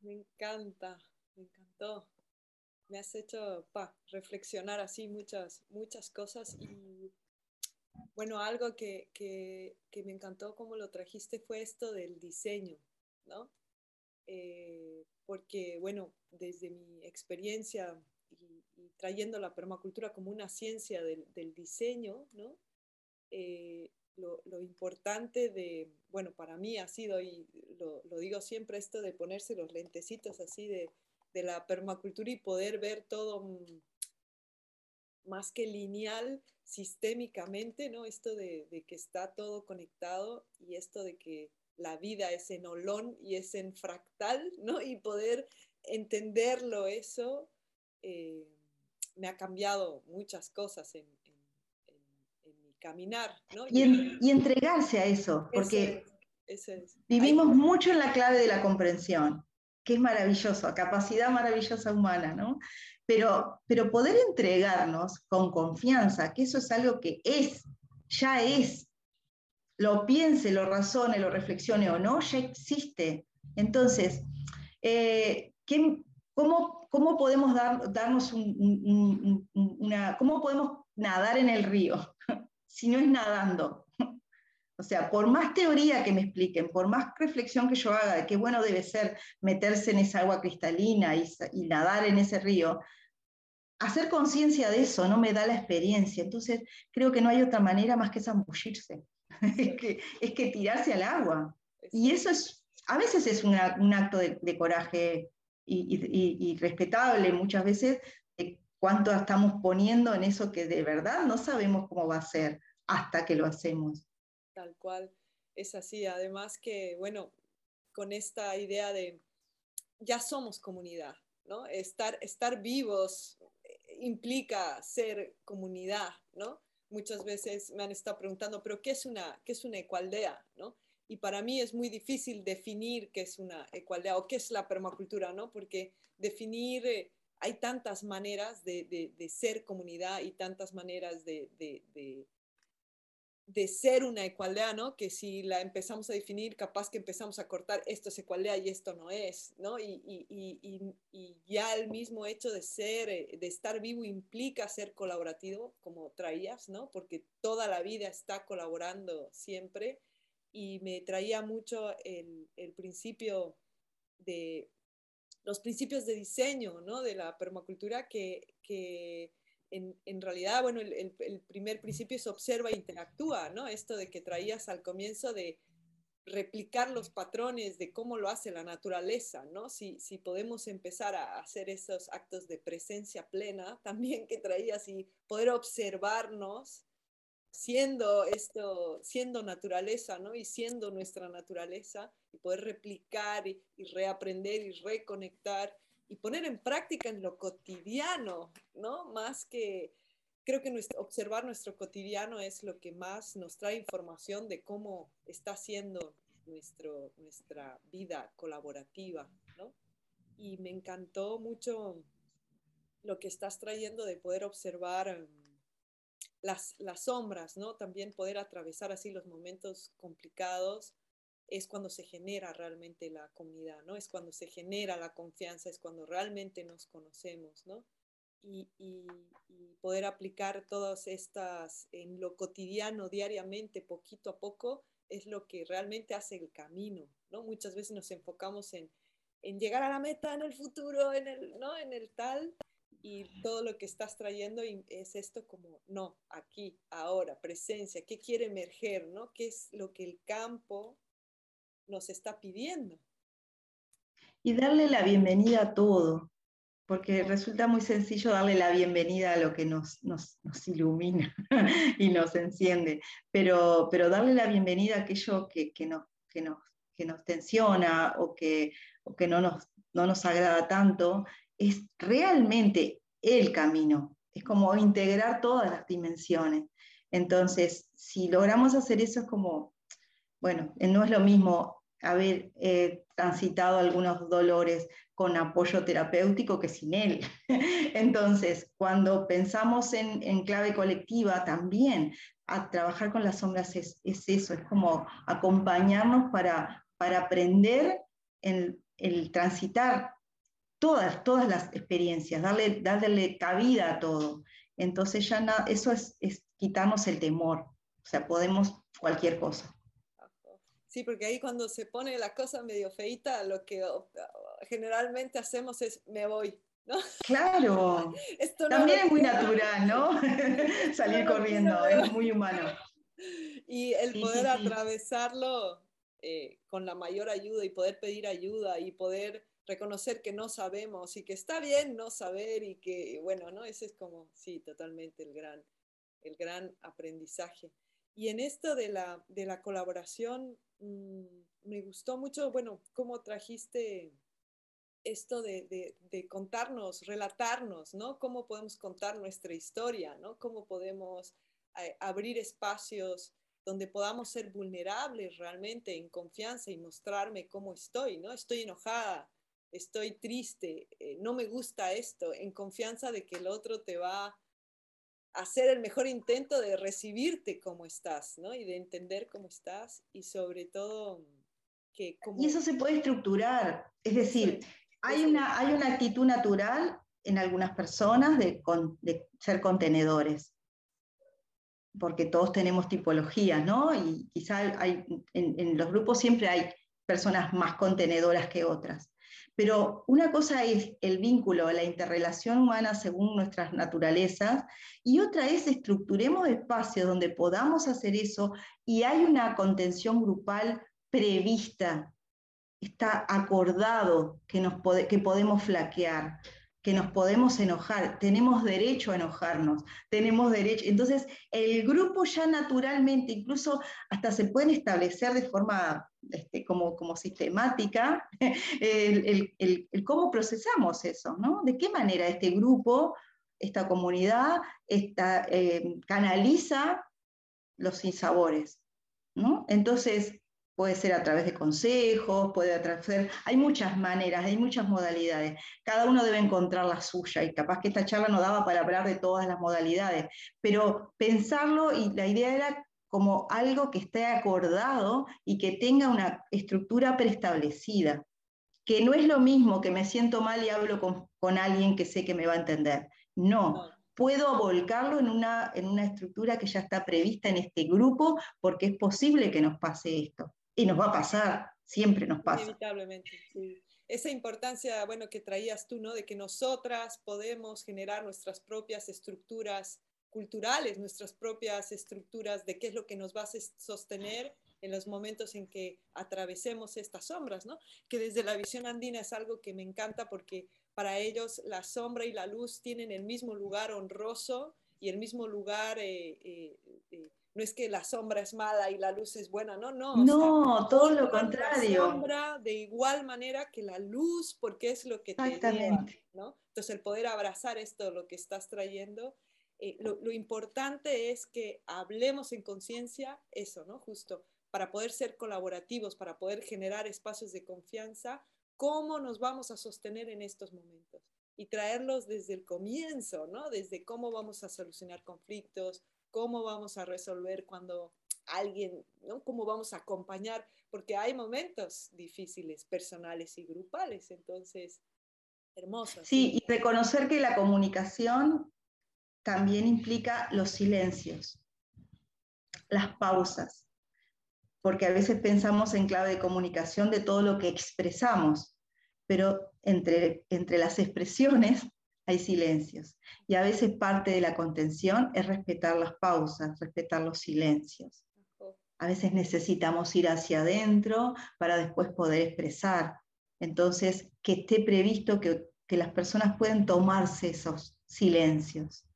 me encanta, me encantó. Me has hecho reflexionar así muchas, muchas cosas y bueno, algo que, que, que, me encantó como lo trajiste fue esto del diseño, ¿no? Eh, porque, bueno, desde mi experiencia y trayendo la permacultura como una ciencia del, diseño, ¿no? Eh, lo, importante de, bueno, para mí ha sido, y lo, digo siempre, esto de ponerse los lentecitos así de, la permacultura y poder ver todo mm, más que lineal, sistémicamente, ¿no? Esto de, de, que está todo conectado y esto de que la vida es en olón y es en fractal, ¿no? Y poder entenderlo eso. Eh, me ha cambiado muchas cosas en, mi caminar. ¿no? Y, entregarse a eso, porque vivimos mucho en la clave de la comprensión, que es maravilloso, capacidad maravillosa humana, ¿no? Pero, pero poder entregarnos con confianza, que eso es algo que es, ya es, lo piense, lo razone, lo reflexione o no, ya existe. Entonces, eh, ¿qué, ¿Cómo, podemos dar, darnos una... ¿Cómo podemos nadar en el río [LAUGHS] si no es nadando? O sea, por más teoría que me expliquen, por más reflexión que yo haga de qué bueno debe ser meterse en esa agua cristalina y, nadar en ese río, hacer conciencia de eso no me da la experiencia. Entonces, creo que no hay otra manera más que zambullirse, [LAUGHS] es, que, es que tirarse al agua. Y eso es, a veces es un acto de, de coraje y, respetable muchas veces de cuánto estamos poniendo en eso que de verdad no sabemos cómo va a ser hasta que lo hacemos. Tal cual, es así. Además que, bueno, con esta idea de ya somos comunidad, ¿no? Estar, estar vivos implica ser comunidad, ¿no? Muchas veces me han estado preguntando, pero ¿qué es una, qué es una ecualdea, ¿no? y para mí es muy difícil definir qué es una ecualdad o qué es la permacultura, ¿no? Porque definir, eh, hay tantas maneras de, de, ser comunidad y tantas maneras de, ser una ecualdad, ¿no? Que si la empezamos a definir, capaz que empezamos a cortar esto es ecualdad y esto no es, ¿no? Y, y, y, y ya el mismo hecho de ser, eh, de estar vivo implica ser colaborativo, como traías, ¿no? Porque toda la vida está colaborando siempre y me traía mucho el, el principio de los principios de diseño ¿no? de la permacultura que, que en, realidad, bueno, el, el, primer principio es observa e interactúa, ¿no? Esto de que traías al comienzo de replicar los patrones de cómo lo hace la naturaleza, ¿no? Si, si podemos empezar a hacer esos actos de presencia plena, [LAUGHS] también que traías y poder observarnos siendo esto, siendo naturaleza, ¿no? Y siendo nuestra naturaleza y poder replicar y, reaprender y reconectar y poner en práctica en lo cotidiano, ¿no? Más que, creo que observar nuestro cotidiano es lo que más nos trae información de cómo está siendo nuestro, nuestra vida colaborativa, ¿no? Y me encantó mucho lo que estás trayendo de poder observar las, sombras, ¿no? También poder atravesar así los momentos complicados es cuando se genera realmente la comunidad, ¿no? Es cuando se genera la confianza, es cuando realmente nos conocemos, ¿no? Y, poder aplicar todas estas en lo cotidiano, diariamente, poquito a poco, es lo que realmente hace el camino, ¿no? Muchas veces nos enfocamos en, en llegar a la meta en el futuro, en el, ¿no? En el tal, y todo lo que estás trayendo es esto como, no, aquí, ahora, presencia, ¿qué quiere emerger? ¿no? ¿Qué es lo que el campo nos está pidiendo? Y darle la bienvenida a todo, porque resulta muy sencillo darle la bienvenida a lo que nos, nos, nos ilumina [LAUGHS] y nos enciende, pero, pero darle la bienvenida a aquello que, que, nos, que, nos, que nos tensiona o que, o que no, nos, no nos agrada tanto, es realmente el camino, es como integrar todas las dimensiones. Entonces, si logramos hacer eso es como, bueno, no es lo mismo haber eh, transitado algunos dolores con apoyo terapéutico que sin él. [LAUGHS] Entonces, cuando pensamos en, clave colectiva también, a trabajar con las sombras es, eso, es como acompañarnos para, para aprender el, el transitar todas, todas las experiencias, darle, darle cabida a todo. Entonces ya eso es, es quitarnos el temor, o sea, podemos cualquier cosa. Sí, porque ahí cuando se pone la cosa medio feita, lo que generalmente hacemos es me voy, ¿no? Claro. [LAUGHS] Esto También es muy natural, ¿no? [LAUGHS] Salir corriendo, es muy humano. [LAUGHS] Y el poder atravesarlo eh, con la mayor ayuda y poder pedir ayuda y poder reconocer que no sabemos y que está bien no saber y que, bueno, ¿no? Ese es como, sí, totalmente el gran, el gran aprendizaje. Y en esto de la, de la colaboración, mm, me gustó mucho, bueno, cómo trajiste esto de, de, contarnos, relatarnos, ¿no? Cómo podemos contar nuestra historia, ¿no? Cómo podemos eh, abrir espacios donde podamos ser vulnerables realmente en confianza y mostrarme cómo estoy, ¿no? Estoy enojada, estoy triste, eh, no me gusta esto, en confianza de que el otro te va hacer el mejor intento de recibirte como estás, ¿no? Y de entender cómo estás y sobre todo que Y eso se puede estructurar, es decir, hay una, hay una actitud natural en algunas personas de, de ser contenedores, porque todos tenemos tipologías, ¿no? Y quizá hay, en los grupos siempre hay personas más contenedoras que otras. Pero una cosa es el vínculo, la interrelación humana según nuestras naturalezas, y otra es estructuremos espacios donde podamos hacer eso y hay una contención grupal prevista, está acordado que, nos que podemos flaquear que nos podemos enojar, tenemos derecho a enojarnos, tenemos derecho. Entonces, el grupo ya naturalmente, incluso hasta se pueden establecer de forma este, como, como sistemática [LAUGHS] el, cómo procesamos eso, ¿no? De qué manera este grupo, esta comunidad, esta, eh, canaliza los sinsabores, ¿no? Entonces, puede ser a través de consejos, puede ser, hay muchas maneras, hay muchas modalidades. Cada uno debe encontrar la suya y capaz que esta charla no daba para hablar de todas las modalidades, pero pensarlo y la idea era como algo que esté acordado y que tenga una estructura preestablecida, que no es lo mismo que me siento mal y hablo con, alguien que sé que me va a entender. No, puedo volcarlo en una, en una estructura que ya está prevista en este grupo porque es posible que nos pase esto. Y nos va a pasar, siempre nos pasa. Inevitablemente, sí. Esa importancia, bueno, que traías tú, ¿no? De que nosotras podemos generar nuestras propias estructuras culturales, nuestras propias estructuras de qué es lo que nos va a sostener en los momentos en que atravesemos estas sombras, ¿no? Que desde la visión andina es algo que me encanta porque para ellos la sombra y la luz tienen el mismo lugar honroso y el mismo lugar, eh, eh, eh, no es que la sombra es mala y la luz es buena, no, no. No, todo lo contrario. La sombra de igual manera que la luz porque es lo que te lleva, ¿no? Entonces el poder abrazar esto, lo que estás trayendo, eh, lo, importante es que hablemos en conciencia eso, ¿no? Justo para poder ser colaborativos, para poder generar espacios de confianza, cómo nos vamos a sostener en estos momentos y traerlos desde el comienzo, ¿no? Desde cómo vamos a solucionar conflictos, cómo vamos a resolver cuando alguien, ¿no? Cómo vamos a acompañar, porque hay momentos difíciles, personales y grupales, entonces, hermoso. Sí, y reconocer que la comunicación también implica los silencios, las pausas, porque a veces pensamos en clave de comunicación de todo lo que expresamos, pero entre, entre las expresiones hay silencios. Y a veces parte de la contención es respetar las pausas, respetar los silencios. A veces necesitamos ir hacia adentro para después poder expresar. Entonces, que esté previsto que, que las personas pueden tomarse esos silencios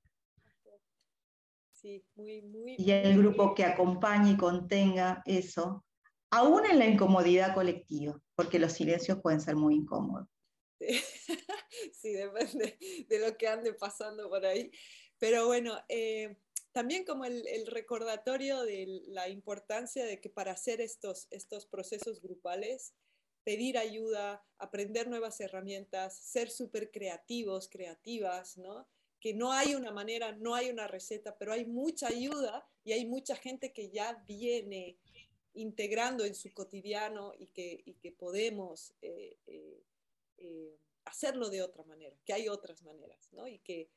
y el grupo que acompañe y contenga eso, aún en la incomodidad colectiva, porque los silencios pueden ser muy incómodos. [LAUGHS] Sí, depende de lo que ande pasando por ahí. Pero bueno, eh, también como el, el, recordatorio de la importancia de que para hacer estos, estos procesos grupales, pedir ayuda, aprender nuevas herramientas, ser súper creativos, creativas, ¿no? que no hay una manera, no hay una receta, pero hay mucha ayuda y hay mucha gente que ya viene integrando en su cotidiano y que, que podemos eh, eh, eh, hacerlo de otra manera, que hay otras maneras, ¿no? Y que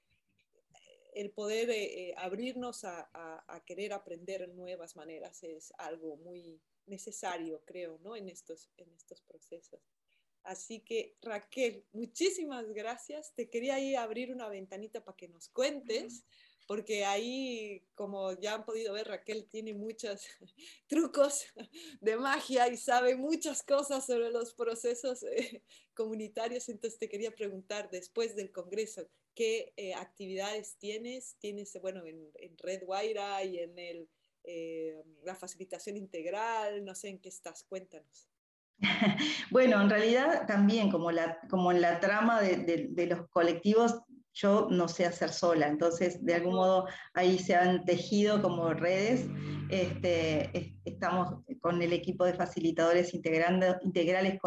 el poder abrirnos a, a, querer aprender nuevas maneras es algo muy necesario, creo, ¿no? En estos, en estos procesos. Así que Raquel, muchísimas gracias. Te quería abrir una ventanita para que nos cuentes, porque ahí, como ya han podido ver, Raquel tiene muchos [LAUGHS] trucos de magia y sabe muchas cosas sobre los procesos eh, comunitarios. Entonces te quería preguntar, después del Congreso, ¿qué eh, actividades tienes? Tienes, bueno, en, Red Guaira y en el, eh, la facilitación integral, no sé en qué estás, cuéntanos. [LAUGHS] Bueno, en realidad también como, la, como en la trama de, los colectivos, yo no sé hacer sola, entonces de algún modo ahí se han tejido como redes. Este, estamos con el equipo de facilitadores integrando, integrales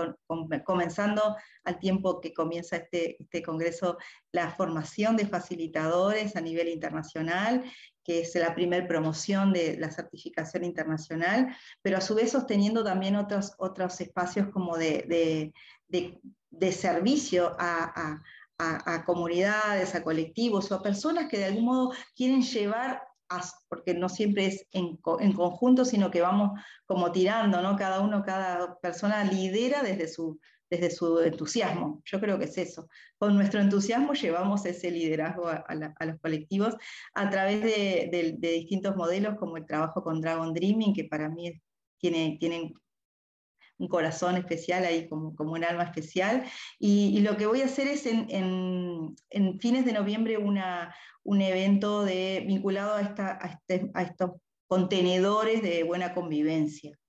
comenzando al tiempo que comienza este, este congreso la formación de facilitadores a nivel internacional que es la primera promoción de la certificación internacional, pero a su vez sosteniendo también otros, otros espacios como de, servicio a, comunidades, a colectivos o a personas que de algún modo quieren llevar, porque no siempre es en, en, conjunto, sino que vamos como tirando, ¿no? Cada uno, cada persona lidera desde su, desde su entusiasmo. Yo creo que es eso. Con nuestro entusiasmo llevamos ese liderazgo a, los colectivos a través de, distintos modelos como el trabajo con Dragon Dreaming, que para mí tiene, tienen un corazón especial ahí, como, como un alma especial. Y, lo que voy a hacer es en, fines de noviembre una, un evento de, vinculado a, esta, a, este, a estos contenedores de buena convivencia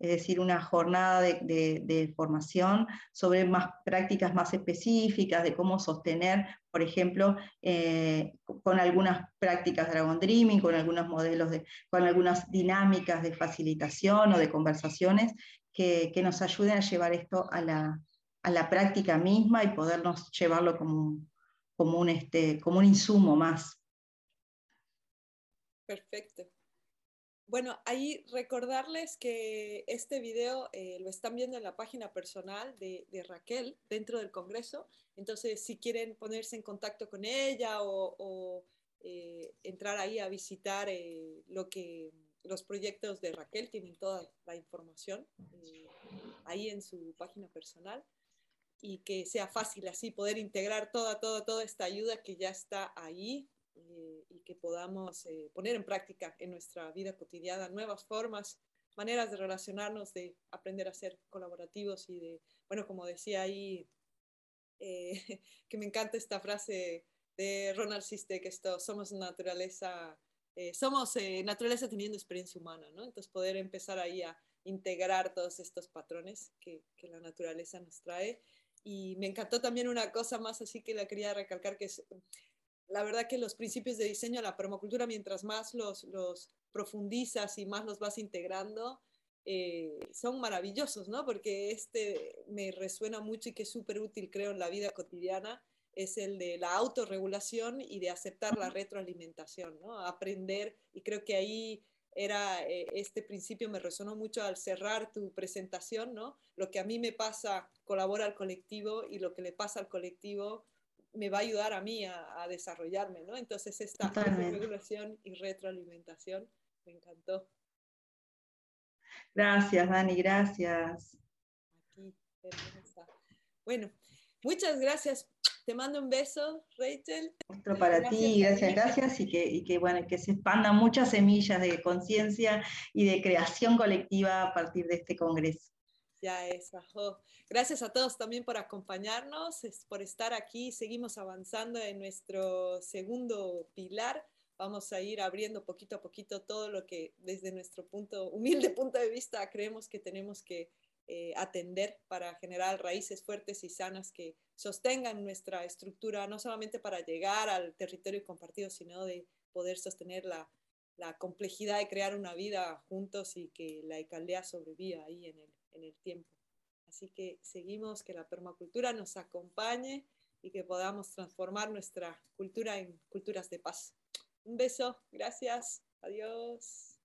es decir, una jornada de, formación sobre más prácticas más específicas de cómo sostener, por ejemplo, eh, con algunas prácticas Dragon Dreaming, con algunos modelos, de, con algunas dinámicas de facilitación o de conversaciones que, nos ayuden a llevar esto a la, práctica misma y podernos llevarlo como, como, un, este, como un insumo más. Perfecto. Bueno, ahí recordarles que este video eh, lo están viendo en la página personal de, Raquel dentro del Congreso. Entonces, si quieren ponerse en contacto con ella o, eh, entrar ahí a visitar eh, lo que, los proyectos de Raquel, tienen toda la información ahí en su página personal y que sea fácil así poder integrar toda, toda, toda esta ayuda que ya está ahí eh, y que podamos eh, poner en práctica en nuestra vida cotidiana nuevas formas, maneras de relacionarnos, de aprender a ser colaborativos y de, bueno, como decía ahí, eh, [LAUGHS] que me encanta esta frase de Ronald Siste, que esto, somos naturaleza, somos naturaleza teniendo experiencia humana, ¿no? Entonces poder empezar ahí a integrar todos estos patrones que, que la naturaleza nos trae. Y me encantó también una cosa más así que la quería recalcar, que es la verdad que los principios de diseño la permacultura, mientras más los, los profundizas y más los vas integrando, eh, son maravillosos, ¿no? Porque este me resuena mucho y que es súper útil, creo, en la vida cotidiana, es el de la autorregulación y de aceptar la retroalimentación, ¿no? Aprender, y creo que ahí era, eh, este principio me resonó mucho al cerrar tu presentación, ¿no? Lo que a mí me pasa colabora al colectivo y lo que le pasa al colectivo me va a ayudar a mí a, desarrollarme, ¿no? Entonces esta regulación y retroalimentación me encantó. Gracias, Dani, gracias. Aquí, Bueno, muchas gracias. Te mando un beso, Rachel. Otro para ti, gracias, gracias, y que, y que, bueno, que se expandan muchas semillas de conciencia y de creación colectiva a partir de este congreso. Ya es, bajo. Gracias a todos también por acompañarnos, por estar aquí. Seguimos avanzando en nuestro segundo pilar. Vamos a ir abriendo poquito a poquito todo lo que desde nuestro punto, humilde [LAUGHS] punto de vista creemos que tenemos que eh, atender para generar raíces fuertes y sanas que sostengan nuestra estructura, no solamente para llegar al territorio compartido, sino de poder sostener la, complejidad de crear una vida juntos y que la alcaldía sobreviva ahí en el en el tiempo. Así que seguimos que la permacultura nos acompañe y que podamos transformar nuestra cultura en culturas de paz. Un beso, gracias, adiós.